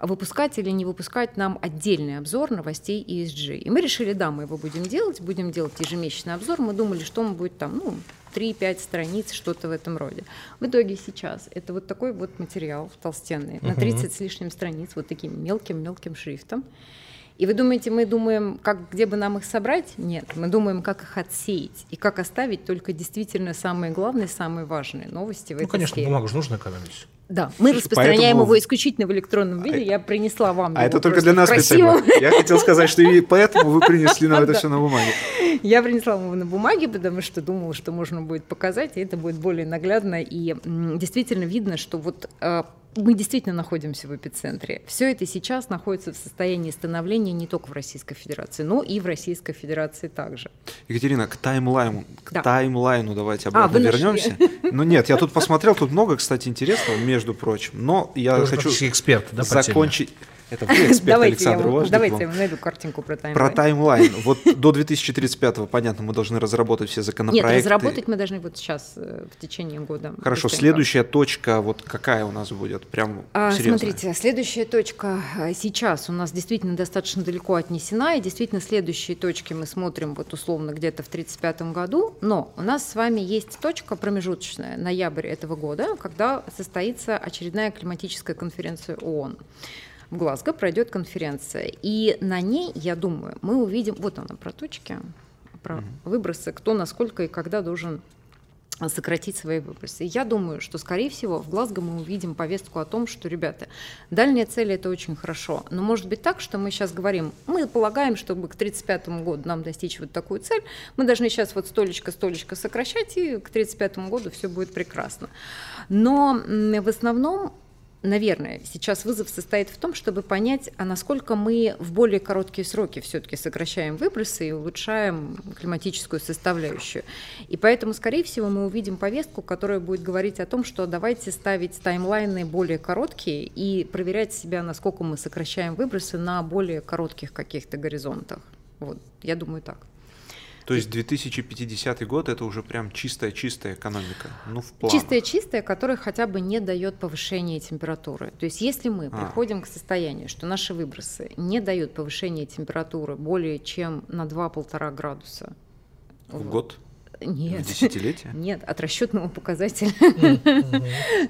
Выпускать или не выпускать нам отдельный обзор новостей ESG. И мы решили, да, мы его будем делать, будем делать ежемесячный обзор. Мы думали, что он будет там, ну, 3-5 страниц, что-то в этом роде. В итоге сейчас это вот такой вот материал толстенный, на 30 с лишним страниц, вот таким мелким-мелким шрифтом. И вы думаете, мы думаем, как, где бы нам их собрать? Нет, мы думаем, как их отсеять и как оставить только действительно самые главные, самые важные новости в Ну, этой конечно, сфере. бумагу же нужно экономить. Да, мы распространяем поэтому- его исключительно в электронном виде. Я принесла вам А это только для нас специально. Я хотел сказать, что и поэтому вы принесли нам это все на бумаге. Я принесла его на бумаге, потому что думала, что можно будет показать, и это будет более наглядно. И действительно видно, что вот э, мы действительно находимся в эпицентре. Все это сейчас находится в состоянии становления не только в Российской Федерации, но и в Российской Федерации также. Екатерина, к таймлайну, к Да. таймлайну давайте А, обратно нашли. вернемся. Ну нет, я тут посмотрел, тут много, кстати, интересного, между прочим. Но я хочу эксперт, да, по теме. Это вы эксперт, давайте я, Александр, вам, ваш давайте я найду картинку про таймлайн. Про таймлайн. Вот до 2035-го, понятно, мы должны разработать все Нет, законопроекты. разработать мы должны вот сейчас, э, в течение года. Хорошо, следующая точка, вот какая у нас будет? Прям А, серьезная. Смотрите, следующая точка а, сейчас у нас действительно достаточно далеко отнесена, и действительно следующие точки мы смотрим вот условно где-то в 1935 году, но у нас с вами есть точка промежуточная, ноябрь этого года, когда состоится очередная климатическая конференция ООН. В Глазго пройдет конференция, и на ней, я думаю, мы увидим, вот она про точки, про выбросы, кто насколько и когда должен сократить свои выбросы. Я думаю, что, скорее всего, в Глазго мы увидим повестку о том, что, ребята, дальние цели – это очень хорошо, но может быть так, что мы сейчас говорим, мы полагаем, чтобы к 1935 году нам достичь вот такую цель, мы должны сейчас вот столечко-столечко сокращать, и к 1935 году все будет прекрасно. Но в основном Наверное, сейчас вызов состоит в том, чтобы понять, а насколько мы в более короткие сроки все-таки сокращаем выбросы и улучшаем климатическую составляющую. И поэтому, скорее всего, мы увидим повестку, которая будет говорить о том, что давайте ставить таймлайны более короткие и проверять себя, насколько мы сокращаем выбросы на более коротких каких-то горизонтах. Вот, я думаю так. То есть 2050 год это уже прям чистая-чистая экономика. Ну, в планах. Чистая-чистая, которая хотя бы не дает повышения температуры. То есть если мы А. приходим к состоянию, что наши выбросы не дают повышения температуры более чем на 2-1,5 градуса В вот, год. Нет. Десятилетия? Нет, от расчетного показателя.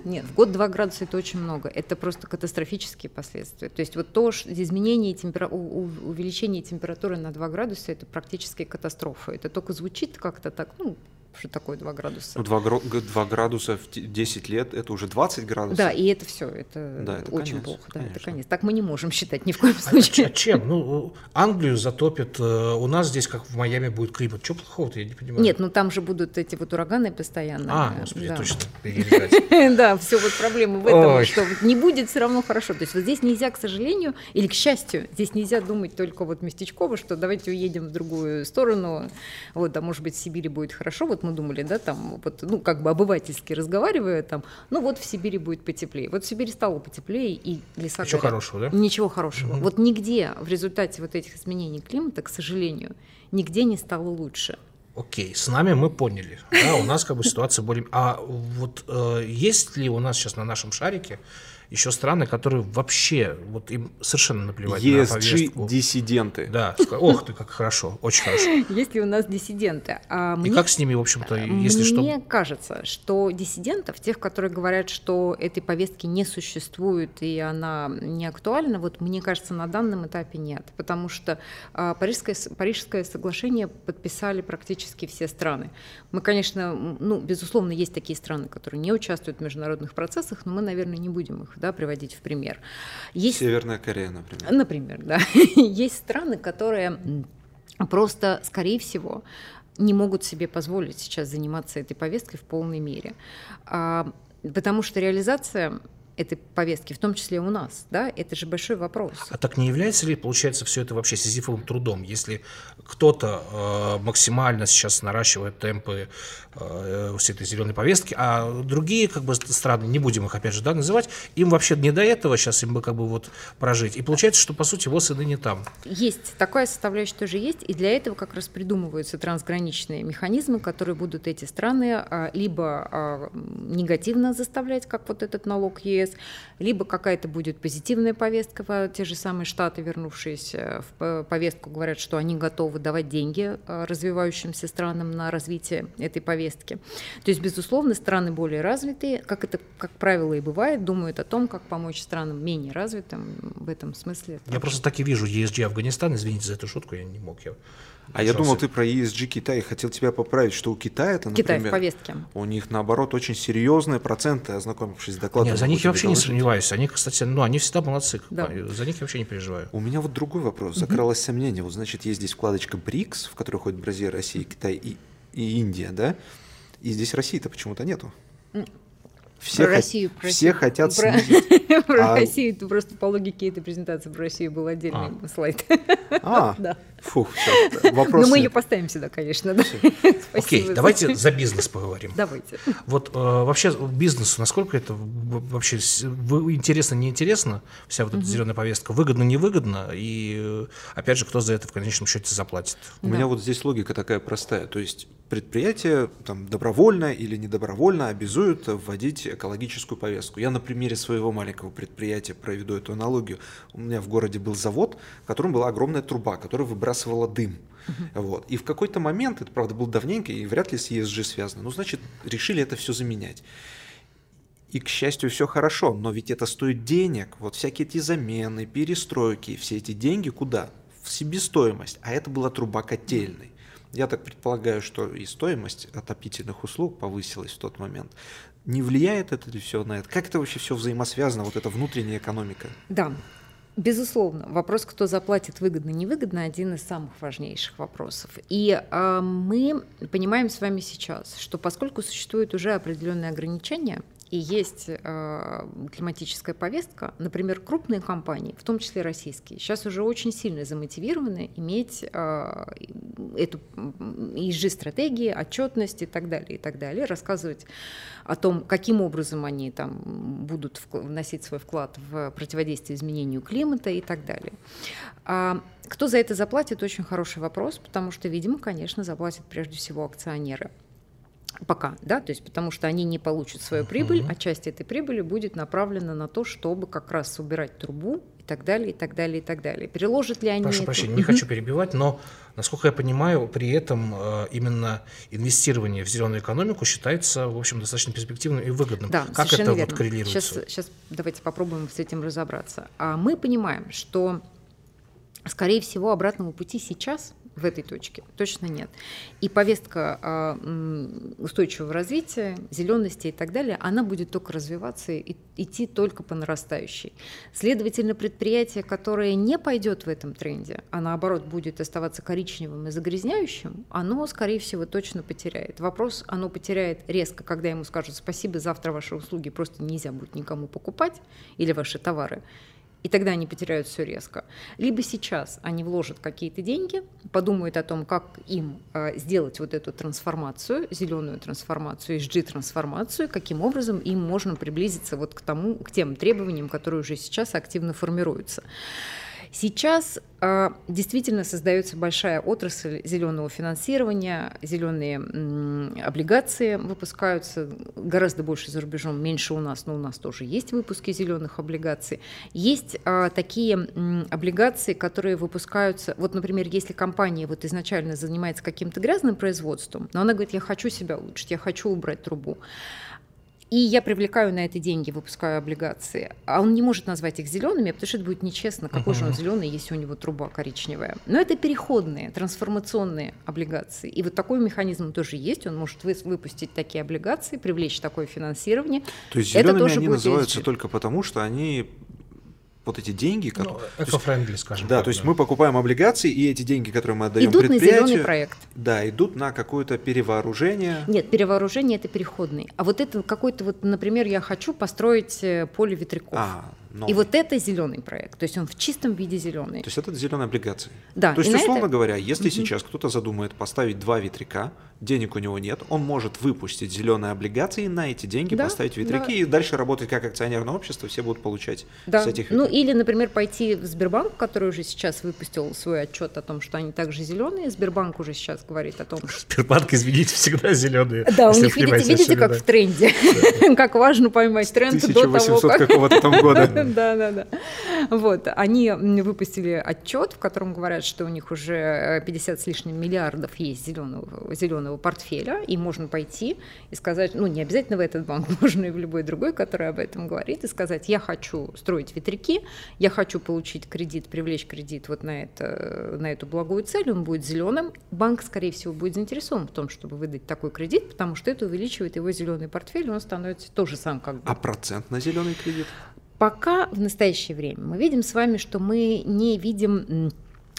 Нет, в год 2 градуса это очень много. Это просто катастрофические последствия. То есть вот то, что изменение увеличение температуры на 2 градуса, это практически катастрофа. Это только звучит как-то так, ну, что такое 2 градуса. Ну, 2, 2 градуса в 10 лет это уже 20 градусов. Да, и это все, это, да, это очень конец, плохо. Да, конечно. это конец. Так мы не можем считать ни в коем А, случае. а чем? Ну, Англию затопит, э, у нас здесь, как в Майами, будет климат. Что плохого-то, я не понимаю. Нет, ну там же будут эти вот ураганы постоянно. А, господи, да. точно. Да, все вот проблема в этом, что не будет все равно хорошо. То есть вот здесь нельзя, к сожалению, или к счастью, здесь нельзя думать только вот местечково, что давайте уедем в другую сторону, вот, а может быть в Сибири будет хорошо. Вот мы думали, да, там вот, ну как бы обывательски разговаривая, там, ну вот в Сибири будет потеплее. Вот в Сибири стало потеплее и леса Ничего горят. хорошего, да? Ничего хорошего. Вот нигде в результате вот этих изменений климата, к сожалению, нигде не стало лучше. Окей, с нами мы поняли. Да, у нас как бы ситуация более... А вот э, есть ли у нас сейчас на нашем шарике еще страны, которые вообще, вот им совершенно наплевать на повестку? ESG-диссиденты. Да, ох ты, как хорошо, очень хорошо. Есть ли у нас диссиденты? А И мне как с ними, в общем-то, если что... Мне кажется, что диссидентов, тех, которые говорят, что этой повестки не существует и она не актуальна, вот мне кажется, на данном этапе нет. Потому что а, Парижское, Парижское соглашение подписали практически все страны. Мы, конечно, ну, безусловно, есть такие страны, которые не участвуют в международных процессах, но мы, наверное, не будем их да, приводить в пример. Есть Северная Корея, например. Например, да. Есть страны, которые просто, скорее всего, не могут себе позволить сейчас заниматься этой повесткой в полной мере. А, Потому что реализация этой повестки, в том числе у нас, да, это же большой вопрос. А так не является ли, получается, все это вообще сизифовым трудом? Если кто-то э, максимально сейчас наращивает темпы э, всей этой зеленой повестки, а другие как бы страны, не будем их опять же да, называть, им вообще не до этого сейчас, им бы как бы вот прожить. И получается, что по сути ВОЗ и ныне там. Есть, такая составляющая тоже есть, и для этого как раз придумываются трансграничные механизмы, которые будут эти страны а, либо а, негативно заставлять, как вот этот налог ЕС, либо какая-то будет позитивная повестка, те же самые штаты, вернувшиеся в повестку, говорят, что они готовы давать деньги а, развивающимся странам на развитие этой повестки. То есть, безусловно, страны более развитые, как это, как правило, и бывает, думают о том, как помочь странам менее развитым в этом смысле. Я просто так и вижу ESG Афганистан, извините за эту шутку, я не мог. Я А я думал, ты про ESG Китай. Хотел тебя поправить, что у Китая это, Китай в например, повестке. у них, наоборот, очень серьезные проценты, ознакомившись с докладом. Нет, за них я вообще тебе не доложить. сомневаюсь. Они, кстати, ну, они всегда молодцы. Да. За них я вообще не переживаю. У меня вот другой вопрос. Закралось сомнение. Вот, значит, есть здесь вкладочка БРИКС, в которой ходит Бразилия, Россия, Китай и, и Индия, да? И здесь России-то почему-то нету. Все, Про хот- Россию, про все Россию. хотят Про- снизить. Про А- Россию, это просто по логике этой презентации про Россию был отдельный слайд. А, Да. фух, все, вопрос. Но мы ее поставим сюда, конечно. да. Окей, Спасибо. давайте за бизнес поговорим. Давайте. Вот э, вообще бизнесу, насколько это вообще интересно, неинтересно, вся вот эта зеленая повестка, выгодно, невыгодно, и э, опять же, кто за это в конечном счете заплатит? У меня вот здесь логика такая простая. То есть предприятие там, добровольно или недобровольно обязуют вводить экологическую повестку. Я на примере своего маленького предприятия проведу эту аналогию. У меня в городе был завод, в котором была огромная труба, которая выбрасывала дым. Вот. И в какой-то момент, это правда было давненько и вряд ли с ESG связано, ну значит решили это все заменять. И, к счастью, все хорошо, но ведь это стоит денег. Вот всякие эти замены, перестройки, все эти деньги куда? В себестоимость. А это была труба котельной. Я так предполагаю, что и стоимость отопительных услуг повысилась в тот момент. Не влияет это ли все на это? Как это вообще все взаимосвязано, вот эта внутренняя экономика? Да, безусловно, вопрос, кто заплатит выгодно-невыгодно, один из самых важнейших вопросов. И а, мы понимаем с вами сейчас, что поскольку существуют уже определенные ограничения, и есть э, климатическая повестка, например, крупные компании, в том числе российские, сейчас уже очень сильно замотивированы иметь э, эту ESG-стратегии, отчетность и так далее, и так далее, рассказывать о том, каким образом они там будут вносить свой вклад в противодействие изменению климата и так далее. А кто за это заплатит, очень хороший вопрос, потому что, видимо, конечно, заплатят прежде всего акционеры. Пока, да, то есть потому что они не получат свою прибыль, а часть этой прибыли будет направлена на то, чтобы как раз убирать трубу, так далее, и так далее, и так далее. Переложат ли они Прошу это? прощения, не хочу перебивать, но, насколько я понимаю, при этом э, именно инвестирование в зеленую экономику считается, в общем, достаточно перспективным и выгодным. Да, как это верно. вот коррелируется? Сейчас, сейчас давайте попробуем с этим разобраться. А мы понимаем, что, скорее всего, обратного пути сейчас в этой точке точно нет. И повестка а, устойчивого развития, зелености и так далее, она будет только развиваться и идти только по нарастающей. Следовательно, предприятие, которое не пойдет в этом тренде, а наоборот будет оставаться коричневым и загрязняющим, оно, скорее всего, точно потеряет. Вопрос, оно потеряет резко, когда ему скажут спасибо, завтра ваши услуги просто нельзя будет никому покупать или ваши товары. И тогда они потеряют все резко. Либо сейчас они вложат какие-то деньги, подумают о том, как им э, сделать вот эту трансформацию, зеленую трансформацию, SG-трансформацию, каким образом им можно приблизиться вот к тому, к тем требованиям, которые уже сейчас активно формируются. Сейчас э, действительно создается большая отрасль зеленого финансирования, зеленые м, облигации выпускаются гораздо больше за рубежом, меньше у нас, но у нас тоже есть выпуски зеленых облигаций. Есть э, такие м, облигации, которые выпускаются, вот, например, если компания вот изначально занимается каким-то грязным производством, но она говорит, я хочу себя улучшить, я хочу убрать трубу, и я привлекаю на это деньги, выпускаю облигации. А он не может назвать их зелеными, потому что это будет нечестно. Какой же он зеленый, если у него труба коричневая? Но это переходные, трансформационные облигации. И вот такой механизм тоже есть. Он может вы- выпустить такие облигации, привлечь такое финансирование. То есть Это зелеными тоже они будет называются ESG. только потому, что они вот эти деньги, Ну, которые... эко-френдли, скажем да, так, то есть мы покупаем облигации, и эти деньги, которые мы отдаем Идут на предприятию, зеленый проект. да, идут на какое-то перевооружение. Нет, перевооружение это переходный. А вот это какой-то вот, например, я хочу построить э, поле ветряков. А, ну, И вот это зеленый проект. То есть он в чистом виде зеленый. То есть это зеленые облигации. Да, То есть, условно это- говоря, если сейчас кто-то задумает поставить два ветряка, денег у него нет, он может выпустить зеленые облигации и на эти деньги Да, поставить ветряки да. и дальше работать как акционерное общество, все будут получать Да. с этих Ну или, например, пойти в Сбербанк, который уже сейчас выпустил свой отчет о том, что они также зеленые. Сбербанк уже сейчас говорит о том, что Сбербанк, извините, всегда зеленые. да, у них, видите, видите, как в тренде, как важно поймать тренд до того, 1800 как... какого-то там года. Да, да, да. Вот, они выпустили отчет, в котором говорят, что у них уже э, 50 с лишним миллиардов есть зеленого, зеленого портфеля, и можно пойти и сказать, ну, не обязательно в этот банк, можно и в любой другой, который об этом говорит, и сказать, я хочу строить ветряки, я хочу получить кредит, привлечь кредит вот на, это, на эту благую цель, он будет зеленым. Банк, скорее всего, будет заинтересован в том, чтобы выдать такой кредит, потому что это увеличивает его зеленый портфель, он становится тоже сам как бы А процент на зеленый кредит? Пока в настоящее время мы видим с вами, что мы не видим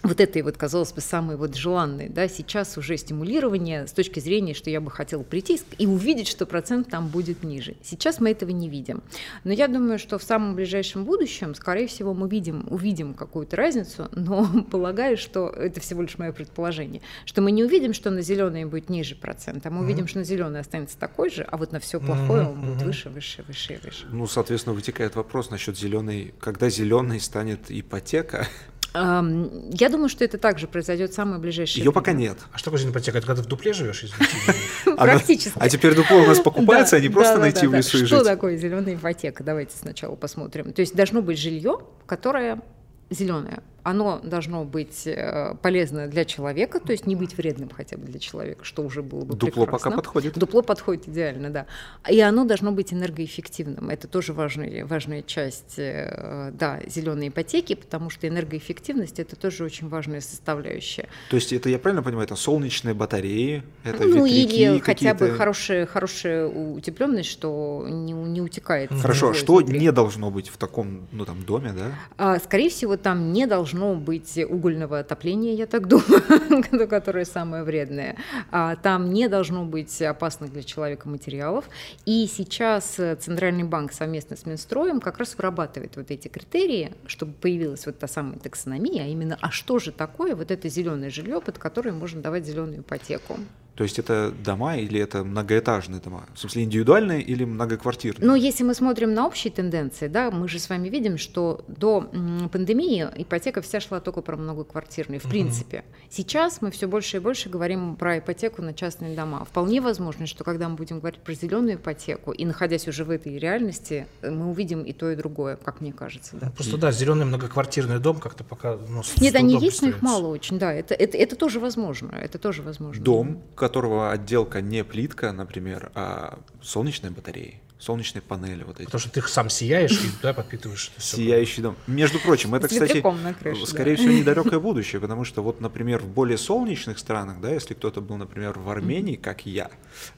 вот этой вот, казалось бы, самой вот желанной, да, сейчас уже стимулирование с точки зрения, что я бы хотела прийти и увидеть, что процент там будет ниже. Сейчас мы этого не видим. Но я думаю, что в самом ближайшем будущем, скорее всего, мы видим, увидим какую-то разницу, но полагаю, что это всего лишь мое предположение, что мы не увидим, что на зеленые будет ниже процент, а мы увидим, что на зеленые останется такой же, а вот на все плохое он будет выше, выше, выше и выше. Ну, соответственно, вытекает вопрос насчет зеленой, когда зеленой станет ипотека. Я думаю, что это также произойдет в самое ближайшее Ее время. пока нет. А что такое ипотека? Это когда ты в дупле живешь, Практически. А теперь дупло у нас покупается, а не просто найти в лесу и Что жить. такое зеленая ипотека? Давайте сначала посмотрим. То есть должно быть жилье, которое зеленое. Оно должно быть э, полезно для человека, то есть не быть вредным хотя бы для человека, что уже было бы Дупло прекрасно. пока подходит. Дупло подходит идеально, да. И оно должно быть энергоэффективным. Это тоже важная, важная часть э, да, зеленой ипотеки, потому что энергоэффективность это тоже очень важная составляющая. То есть это, я правильно понимаю, это солнечные батареи, это ну ветряки или хотя бы хорошая, хорошая утепленность, что не, не утекает. Хорошо, а что изнутри. не должно быть в таком, ну там, доме, да? А, Скорее всего, там не должно быть угольного отопления, я так думаю, которое самое вредное. А, Там не должно быть опасных для человека материалов. И сейчас Центральный банк совместно с Минстроем как раз вырабатывает вот эти критерии, чтобы появилась вот та самая таксономия, а именно, а что же такое вот это зеленое жилье, под которое можно давать зеленую ипотеку. То есть это дома или это многоэтажные дома? В смысле индивидуальные или многоквартирные? Ну, если мы смотрим на общие тенденции, да, мы же с вами видим, что до пандемии ипотека вся шла только про многоквартирные, в угу. принципе. Сейчас мы все больше и больше говорим про ипотеку на частные дома. Вполне возможно, что когда мы будем говорить про зеленую ипотеку, и находясь уже в этой реальности, мы увидим и то, и другое, как мне кажется. Да. Просто да, зеленый многоквартирный дом как-то пока... Ну, Нет, они есть, но их мало очень, да, это, это, это тоже возможно, это тоже возможно. Дом, которого отделка не плитка, например, а солнечные батареи солнечные панели вот эти. Потому что ты сам сияешь и да, подпитываешь. Сияющий дом. Между прочим, это, кстати, крыше, скорее да. всего, недалекое будущее, потому что вот, например, в более солнечных странах, да, если кто-то был, например, в Армении, как я,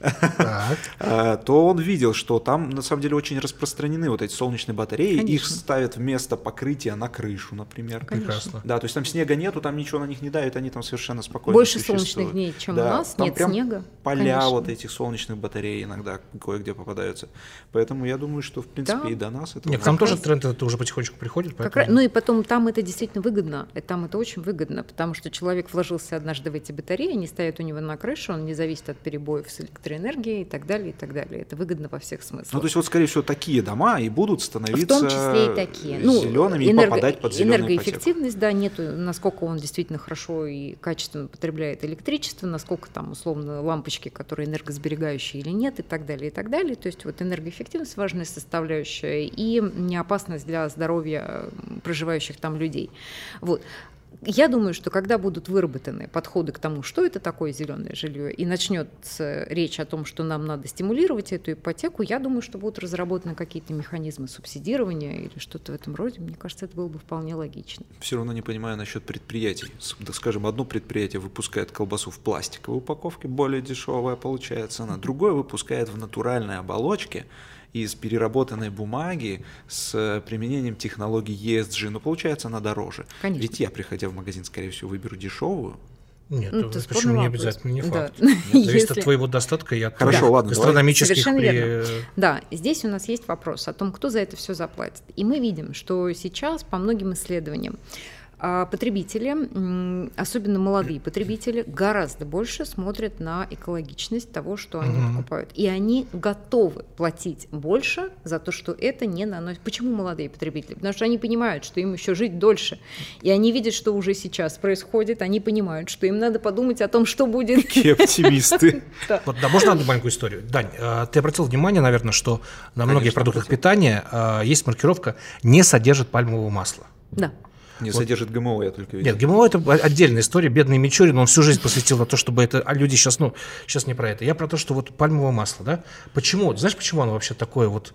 а, то он видел, что там на самом деле очень распространены вот эти солнечные батареи, их ставят вместо покрытия на крышу, например. Прекрасно. Да, то есть там снега нету, там ничего на них не давит, они там совершенно спокойно Больше солнечных дней, чем у нас, нет снега. Поля вот этих солнечных батарей иногда кое-где попадаются. Поэтому я думаю, что в принципе да. и до нас это. Нет, там тоже тренд это уже потихонечку приходит. Поэтому... Раз, ну и потом там это действительно выгодно, и там это очень выгодно, потому что человек вложился однажды в эти батареи, они стоят у него на крыше, он не зависит от перебоев с электроэнергией и так далее, и так далее. Это выгодно во всех смыслах. Ну то есть вот скорее всего такие дома и будут становиться в том числе и такие. Ну, зелеными энерго... и попадать под зеленую Энергоэффективность, ипотеку. да, нету, насколько он действительно хорошо и качественно потребляет электричество, насколько там условно лампочки, которые энергосберегающие или нет, и так далее, и так далее. То есть вот энергоэффективность важная составляющая и не опасность для здоровья проживающих там людей. Вот. Я думаю, что когда будут выработаны подходы к тому, что это такое зеленое жилье, и начнется речь о том, что нам надо стимулировать эту ипотеку, я думаю, что будут разработаны какие-то механизмы субсидирования или что-то в этом роде. Мне кажется, это было бы вполне логично. Все равно не понимаю насчет предприятий. Скажем, одно предприятие выпускает колбасу в пластиковой упаковке, более дешевая получается она, другое выпускает в натуральной оболочке, из переработанной бумаги с применением технологий ESG, но получается она дороже. Конечно. Ведь я, приходя в магазин, скорее всего, выберу дешевую, нет, ну, это почему не обязательно, не факт. Да. Нет, зависит Если... от твоего достатка и от Хорошо, ладно, гастрономических Совершенно при... верно. Да, здесь у нас есть вопрос о том, кто за это все заплатит. И мы видим, что сейчас по многим исследованиям потребители, особенно молодые потребители, гораздо больше смотрят на экологичность того, что они угу. покупают. И они готовы платить больше за то, что это не наносит. Почему молодые потребители? Потому что они понимают, что им еще жить дольше. И они видят, что уже сейчас происходит. Они понимают, что им надо подумать о том, что будет. Какие оптимисты. Вот, да, можно одну маленькую историю? Дань, а, ты обратил внимание, наверное, что на многих продуктах питания а, есть маркировка «не содержит пальмового масла». Да. Не вот. содержит ГМО, я только видел. Нет, ГМО это отдельная история. Бедный Мичурин, он всю жизнь посвятил на то, чтобы это... А люди сейчас, ну, сейчас не про это. Я про то, что вот пальмовое масло, да? Почему? Знаешь, почему оно вообще такое вот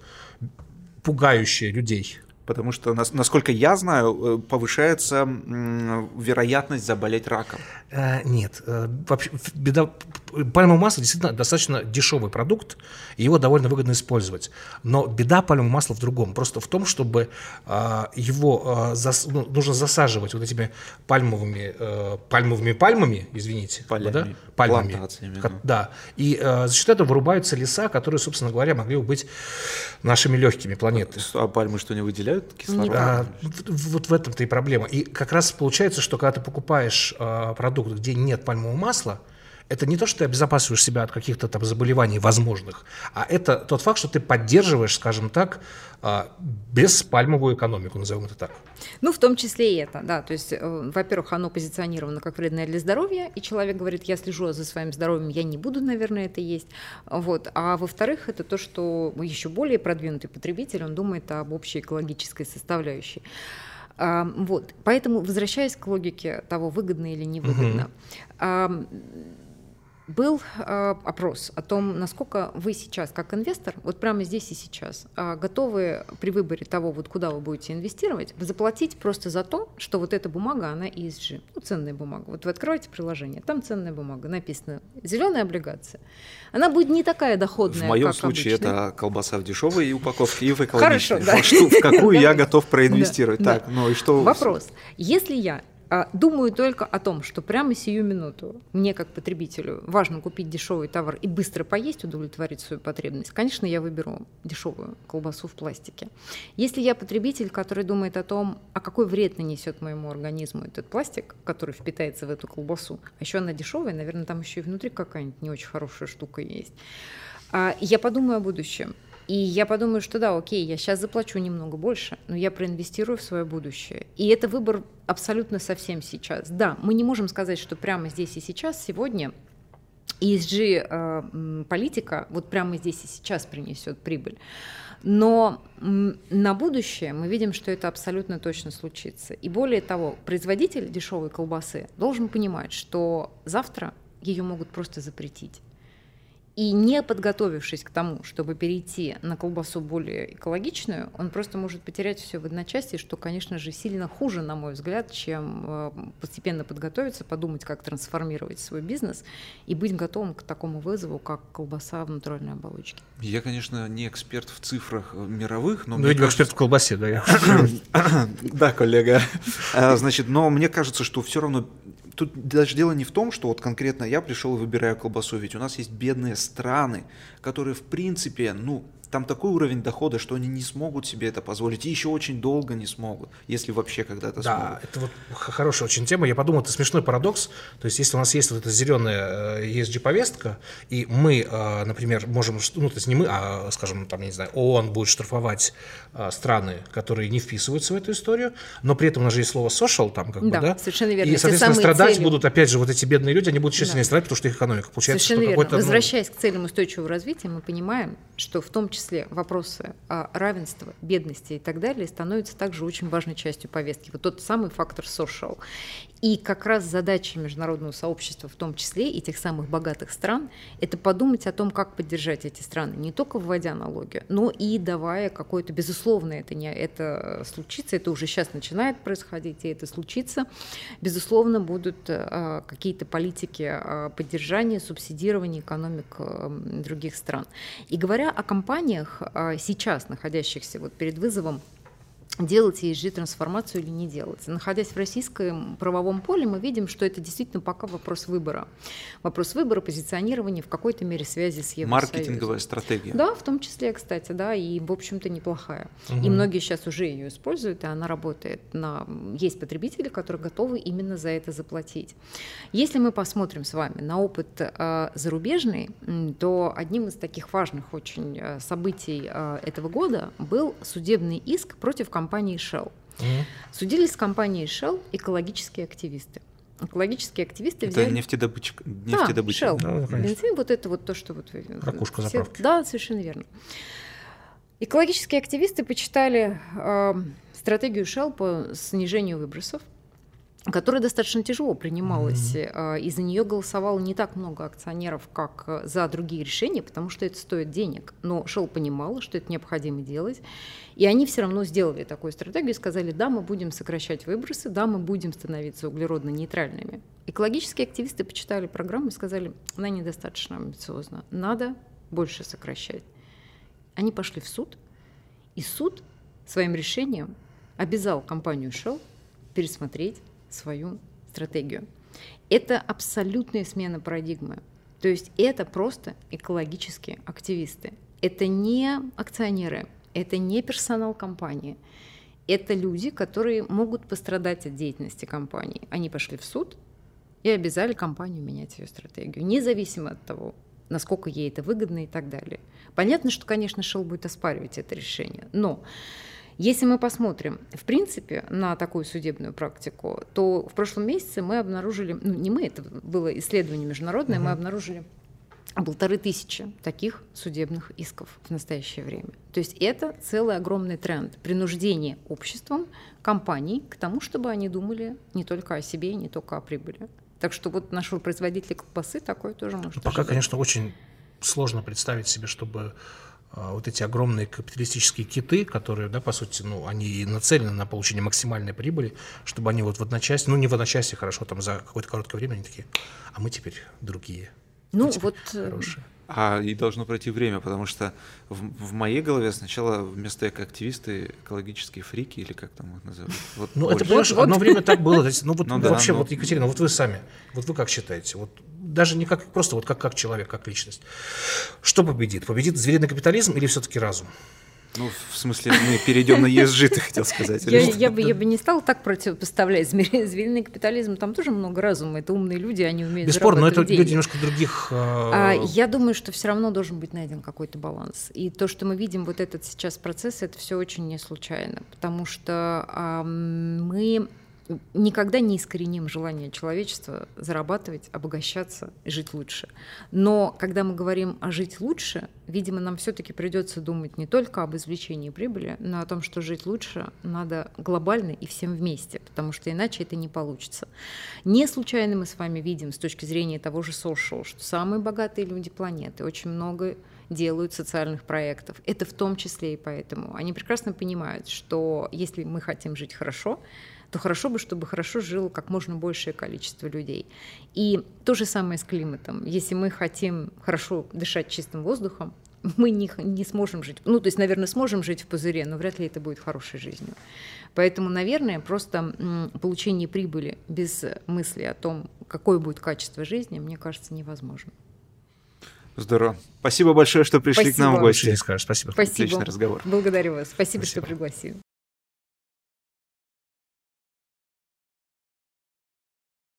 пугающее людей? Потому что, насколько я знаю, э, повышается вероятность заболеть раком. Э, нет, э, вообще беда. Пальмовое масло действительно достаточно дешевый продукт, и его довольно выгодно использовать. Но беда пальмового масла в другом. Просто в том, чтобы его ну, нужно засаживать вот этими пальмовыми пальмовыми пальмами, извините, Полями, да? пальмами. Да. да. И за счет этого вырубаются леса, которые, собственно говоря, могли бы быть нашими легкими планеты. А пальмы что не выделяют? Выделяют кислород. А, вот в этом-то и проблема. И как раз получается, что когда ты покупаешь а, продукт, где нет пальмового масла, это не то, что ты обезопасиваешь себя от каких-то там заболеваний возможных, а это тот факт, что ты поддерживаешь, скажем так, а, беспальмовую экономику, назовем это так. Ну, в том числе и это, да. То есть, э, во-первых, оно позиционировано как вредное для здоровья, и человек говорит, я слежу за своим здоровьем, я не буду, наверное, это есть. Вот. А во-вторых, это то, что еще более продвинутый потребитель, он думает об общей экологической составляющей. Вот. Поэтому, возвращаясь к логике того, выгодно или невыгодно, угу был э, опрос о том, насколько вы сейчас, как инвестор, вот прямо здесь и сейчас, э, готовы при выборе того, вот куда вы будете инвестировать, заплатить просто за то, что вот эта бумага, она ESG, ну, ценная бумага. Вот вы открываете приложение, там ценная бумага, написано зеленая облигация. Она будет не такая доходная, В моем случае обычно. это колбаса в дешевой упаковке и в экологичной. Хорошо, да. В какую я готов проинвестировать. Так, ну и что? Вопрос. Если я думаю только о том, что прямо сию минуту мне как потребителю важно купить дешевый товар и быстро поесть, удовлетворить свою потребность, конечно, я выберу дешевую колбасу в пластике. Если я потребитель, который думает о том, а какой вред нанесет моему организму этот пластик, который впитается в эту колбасу, а еще она дешевая, наверное, там еще и внутри какая-нибудь не очень хорошая штука есть. А, я подумаю о будущем. И я подумаю, что да, окей, я сейчас заплачу немного больше, но я проинвестирую в свое будущее. И это выбор абсолютно совсем сейчас. Да, мы не можем сказать, что прямо здесь и сейчас, сегодня ESG э, вот прямо здесь и сейчас принесет прибыль. Но на будущее мы видим, что это абсолютно точно случится. И более того, производитель дешевой колбасы должен понимать, что завтра ее могут просто запретить. И не подготовившись к тому, чтобы перейти на колбасу более экологичную, он просто может потерять все в одночасье, что, конечно же, сильно хуже, на мой взгляд, чем э, постепенно подготовиться, подумать, как трансформировать свой бизнес и быть готовым к такому вызову, как колбаса в натуральной оболочке. Я, конечно, не эксперт в цифрах мировых, но... Ну, видимо, эксперт в колбасе, да. Да, коллега. А, значит, но мне кажется, что все равно тут даже дело не в том, что вот конкретно я пришел и выбираю колбасу, ведь у нас есть бедные страны, которые в принципе, ну, там такой уровень дохода, что они не смогут себе это позволить, и еще очень долго не смогут, если вообще когда-то да, смогут. Да, это вот хорошая очень тема. Я подумал, это смешной парадокс. То есть, если у нас есть вот эта зеленая ESG-повестка, э, и мы, э, например, можем, ну, то есть не мы, а, скажем, там, я не знаю, ООН будет штрафовать э, страны, которые не вписываются в эту историю, но при этом у нас же есть слово social, там, как да, бы, да? совершенно верно. И, соответственно, страдать цели... будут, опять же, вот эти бедные люди, они будут еще сильнее да. страдать, потому что их экономика получается, совершенно что верно. Возвращаясь ну... к целям устойчивого развития, мы понимаем, что в том числе вопрос вопросы равенства, бедности и так далее становятся также очень важной частью повестки. Вот тот самый фактор social. И как раз задача международного сообщества, в том числе и тех самых богатых стран, это подумать о том, как поддержать эти страны, не только вводя налоги, но и давая какое-то, безусловно, это, не, это случится, это уже сейчас начинает происходить, и это случится, безусловно, будут а, какие-то политики а, поддержания, субсидирования экономик а, других стран. И говоря о компаниях, а, сейчас находящихся вот перед вызовом делать ESG-трансформацию или не делать. Находясь в российском правовом поле, мы видим, что это действительно пока вопрос выбора. Вопрос выбора, позиционирования, в какой-то мере связи с Евросоюзом. Маркетинговая стратегия. Да, в том числе, кстати, да, и, в общем-то, неплохая. Угу. И многие сейчас уже ее используют, и она работает. На... Есть потребители, которые готовы именно за это заплатить. Если мы посмотрим с вами на опыт э, зарубежный, то одним из таких важных очень э, событий э, этого года был судебный иск против компании Shell. Mm-hmm. Судились с компанией Shell экологические активисты. Экологические активисты это взяли... нефтедобытчик, нефтедобытчик. Да, Shell. Да, Бензин, вот это вот то, что вот... Ракушка все... заправки. Да, совершенно верно. Экологические активисты почитали э, стратегию Shell по снижению выбросов – которая достаточно тяжело принималась, mm-hmm. и за нее голосовало не так много акционеров, как э, за другие решения, потому что это стоит денег. Но Shell понимала, что это необходимо делать, и они все равно сделали такую стратегию и сказали, да, мы будем сокращать выбросы, да, мы будем становиться углеродно-нейтральными. Экологические активисты почитали программу и сказали, она недостаточно амбициозна, надо больше сокращать. Они пошли в суд, и суд своим решением обязал компанию Shell пересмотреть свою стратегию. Это абсолютная смена парадигмы. То есть это просто экологические активисты. Это не акционеры, это не персонал компании. Это люди, которые могут пострадать от деятельности компании. Они пошли в суд и обязали компанию менять ее стратегию, независимо от того, насколько ей это выгодно и так далее. Понятно, что, конечно, Shell будет оспаривать это решение, но если мы посмотрим, в принципе, на такую судебную практику, то в прошлом месяце мы обнаружили, ну не мы, это было исследование международное, угу. мы обнаружили полторы тысячи таких судебных исков в настоящее время. То есть это целый огромный тренд принуждения обществом компаний к тому, чтобы они думали не только о себе, не только о прибыли. Так что вот нашего производителя колбасы такое тоже может Пока, ожидать. конечно, очень сложно представить себе, чтобы вот эти огромные капиталистические киты, которые, да, по сути, ну, они нацелены на получение максимальной прибыли, чтобы они вот в одночасье, ну, не в одночасье, хорошо, там за какое-то короткое время они такие, а мы теперь другие. Ну, вот э, хорошие. А и должно пройти время, потому что в, в моей голове сначала вместо экоактивисты экологические фрики или как там их называют. Вот ну это, понимаешь, вот. одно время так было. Ну вот ну, да, вообще, ну... вот Екатерина, вот вы сами, вот вы как считаете? Вот даже не как просто вот как, как человек, как личность. Что победит? Победит звериный капитализм или все-таки разум? Ну, в смысле, мы перейдем на ESG, ты хотел сказать. Я, я, бы, я бы не стала так противопоставлять. Звериный капитализм, там тоже много разума. Это умные люди, они умеют Бесспорно, но это деньги. люди немножко других... А, я думаю, что все равно должен быть найден какой-то баланс. И то, что мы видим вот этот сейчас процесс, это все очень не случайно. Потому что а, мы никогда не искореним желание человечества зарабатывать, обогащаться жить лучше. Но когда мы говорим о жить лучше, видимо, нам все-таки придется думать не только об извлечении прибыли, но о том, что жить лучше надо глобально и всем вместе, потому что иначе это не получится. Не случайно мы с вами видим с точки зрения того же social, что самые богатые люди планеты очень много делают социальных проектов. Это в том числе и поэтому. Они прекрасно понимают, что если мы хотим жить хорошо, то хорошо бы, чтобы хорошо жило как можно большее количество людей. И то же самое с климатом. Если мы хотим хорошо дышать чистым воздухом, мы не, не сможем жить, ну, то есть, наверное, сможем жить в пузыре, но вряд ли это будет хорошей жизнью. Поэтому, наверное, просто получение прибыли без мысли о том, какое будет качество жизни, мне кажется, невозможно. Здорово. Спасибо большое, что пришли Спасибо. к нам в гости. Спасибо. Спасибо. Отличный разговор. Благодарю вас. Спасибо, Спасибо. что пригласили.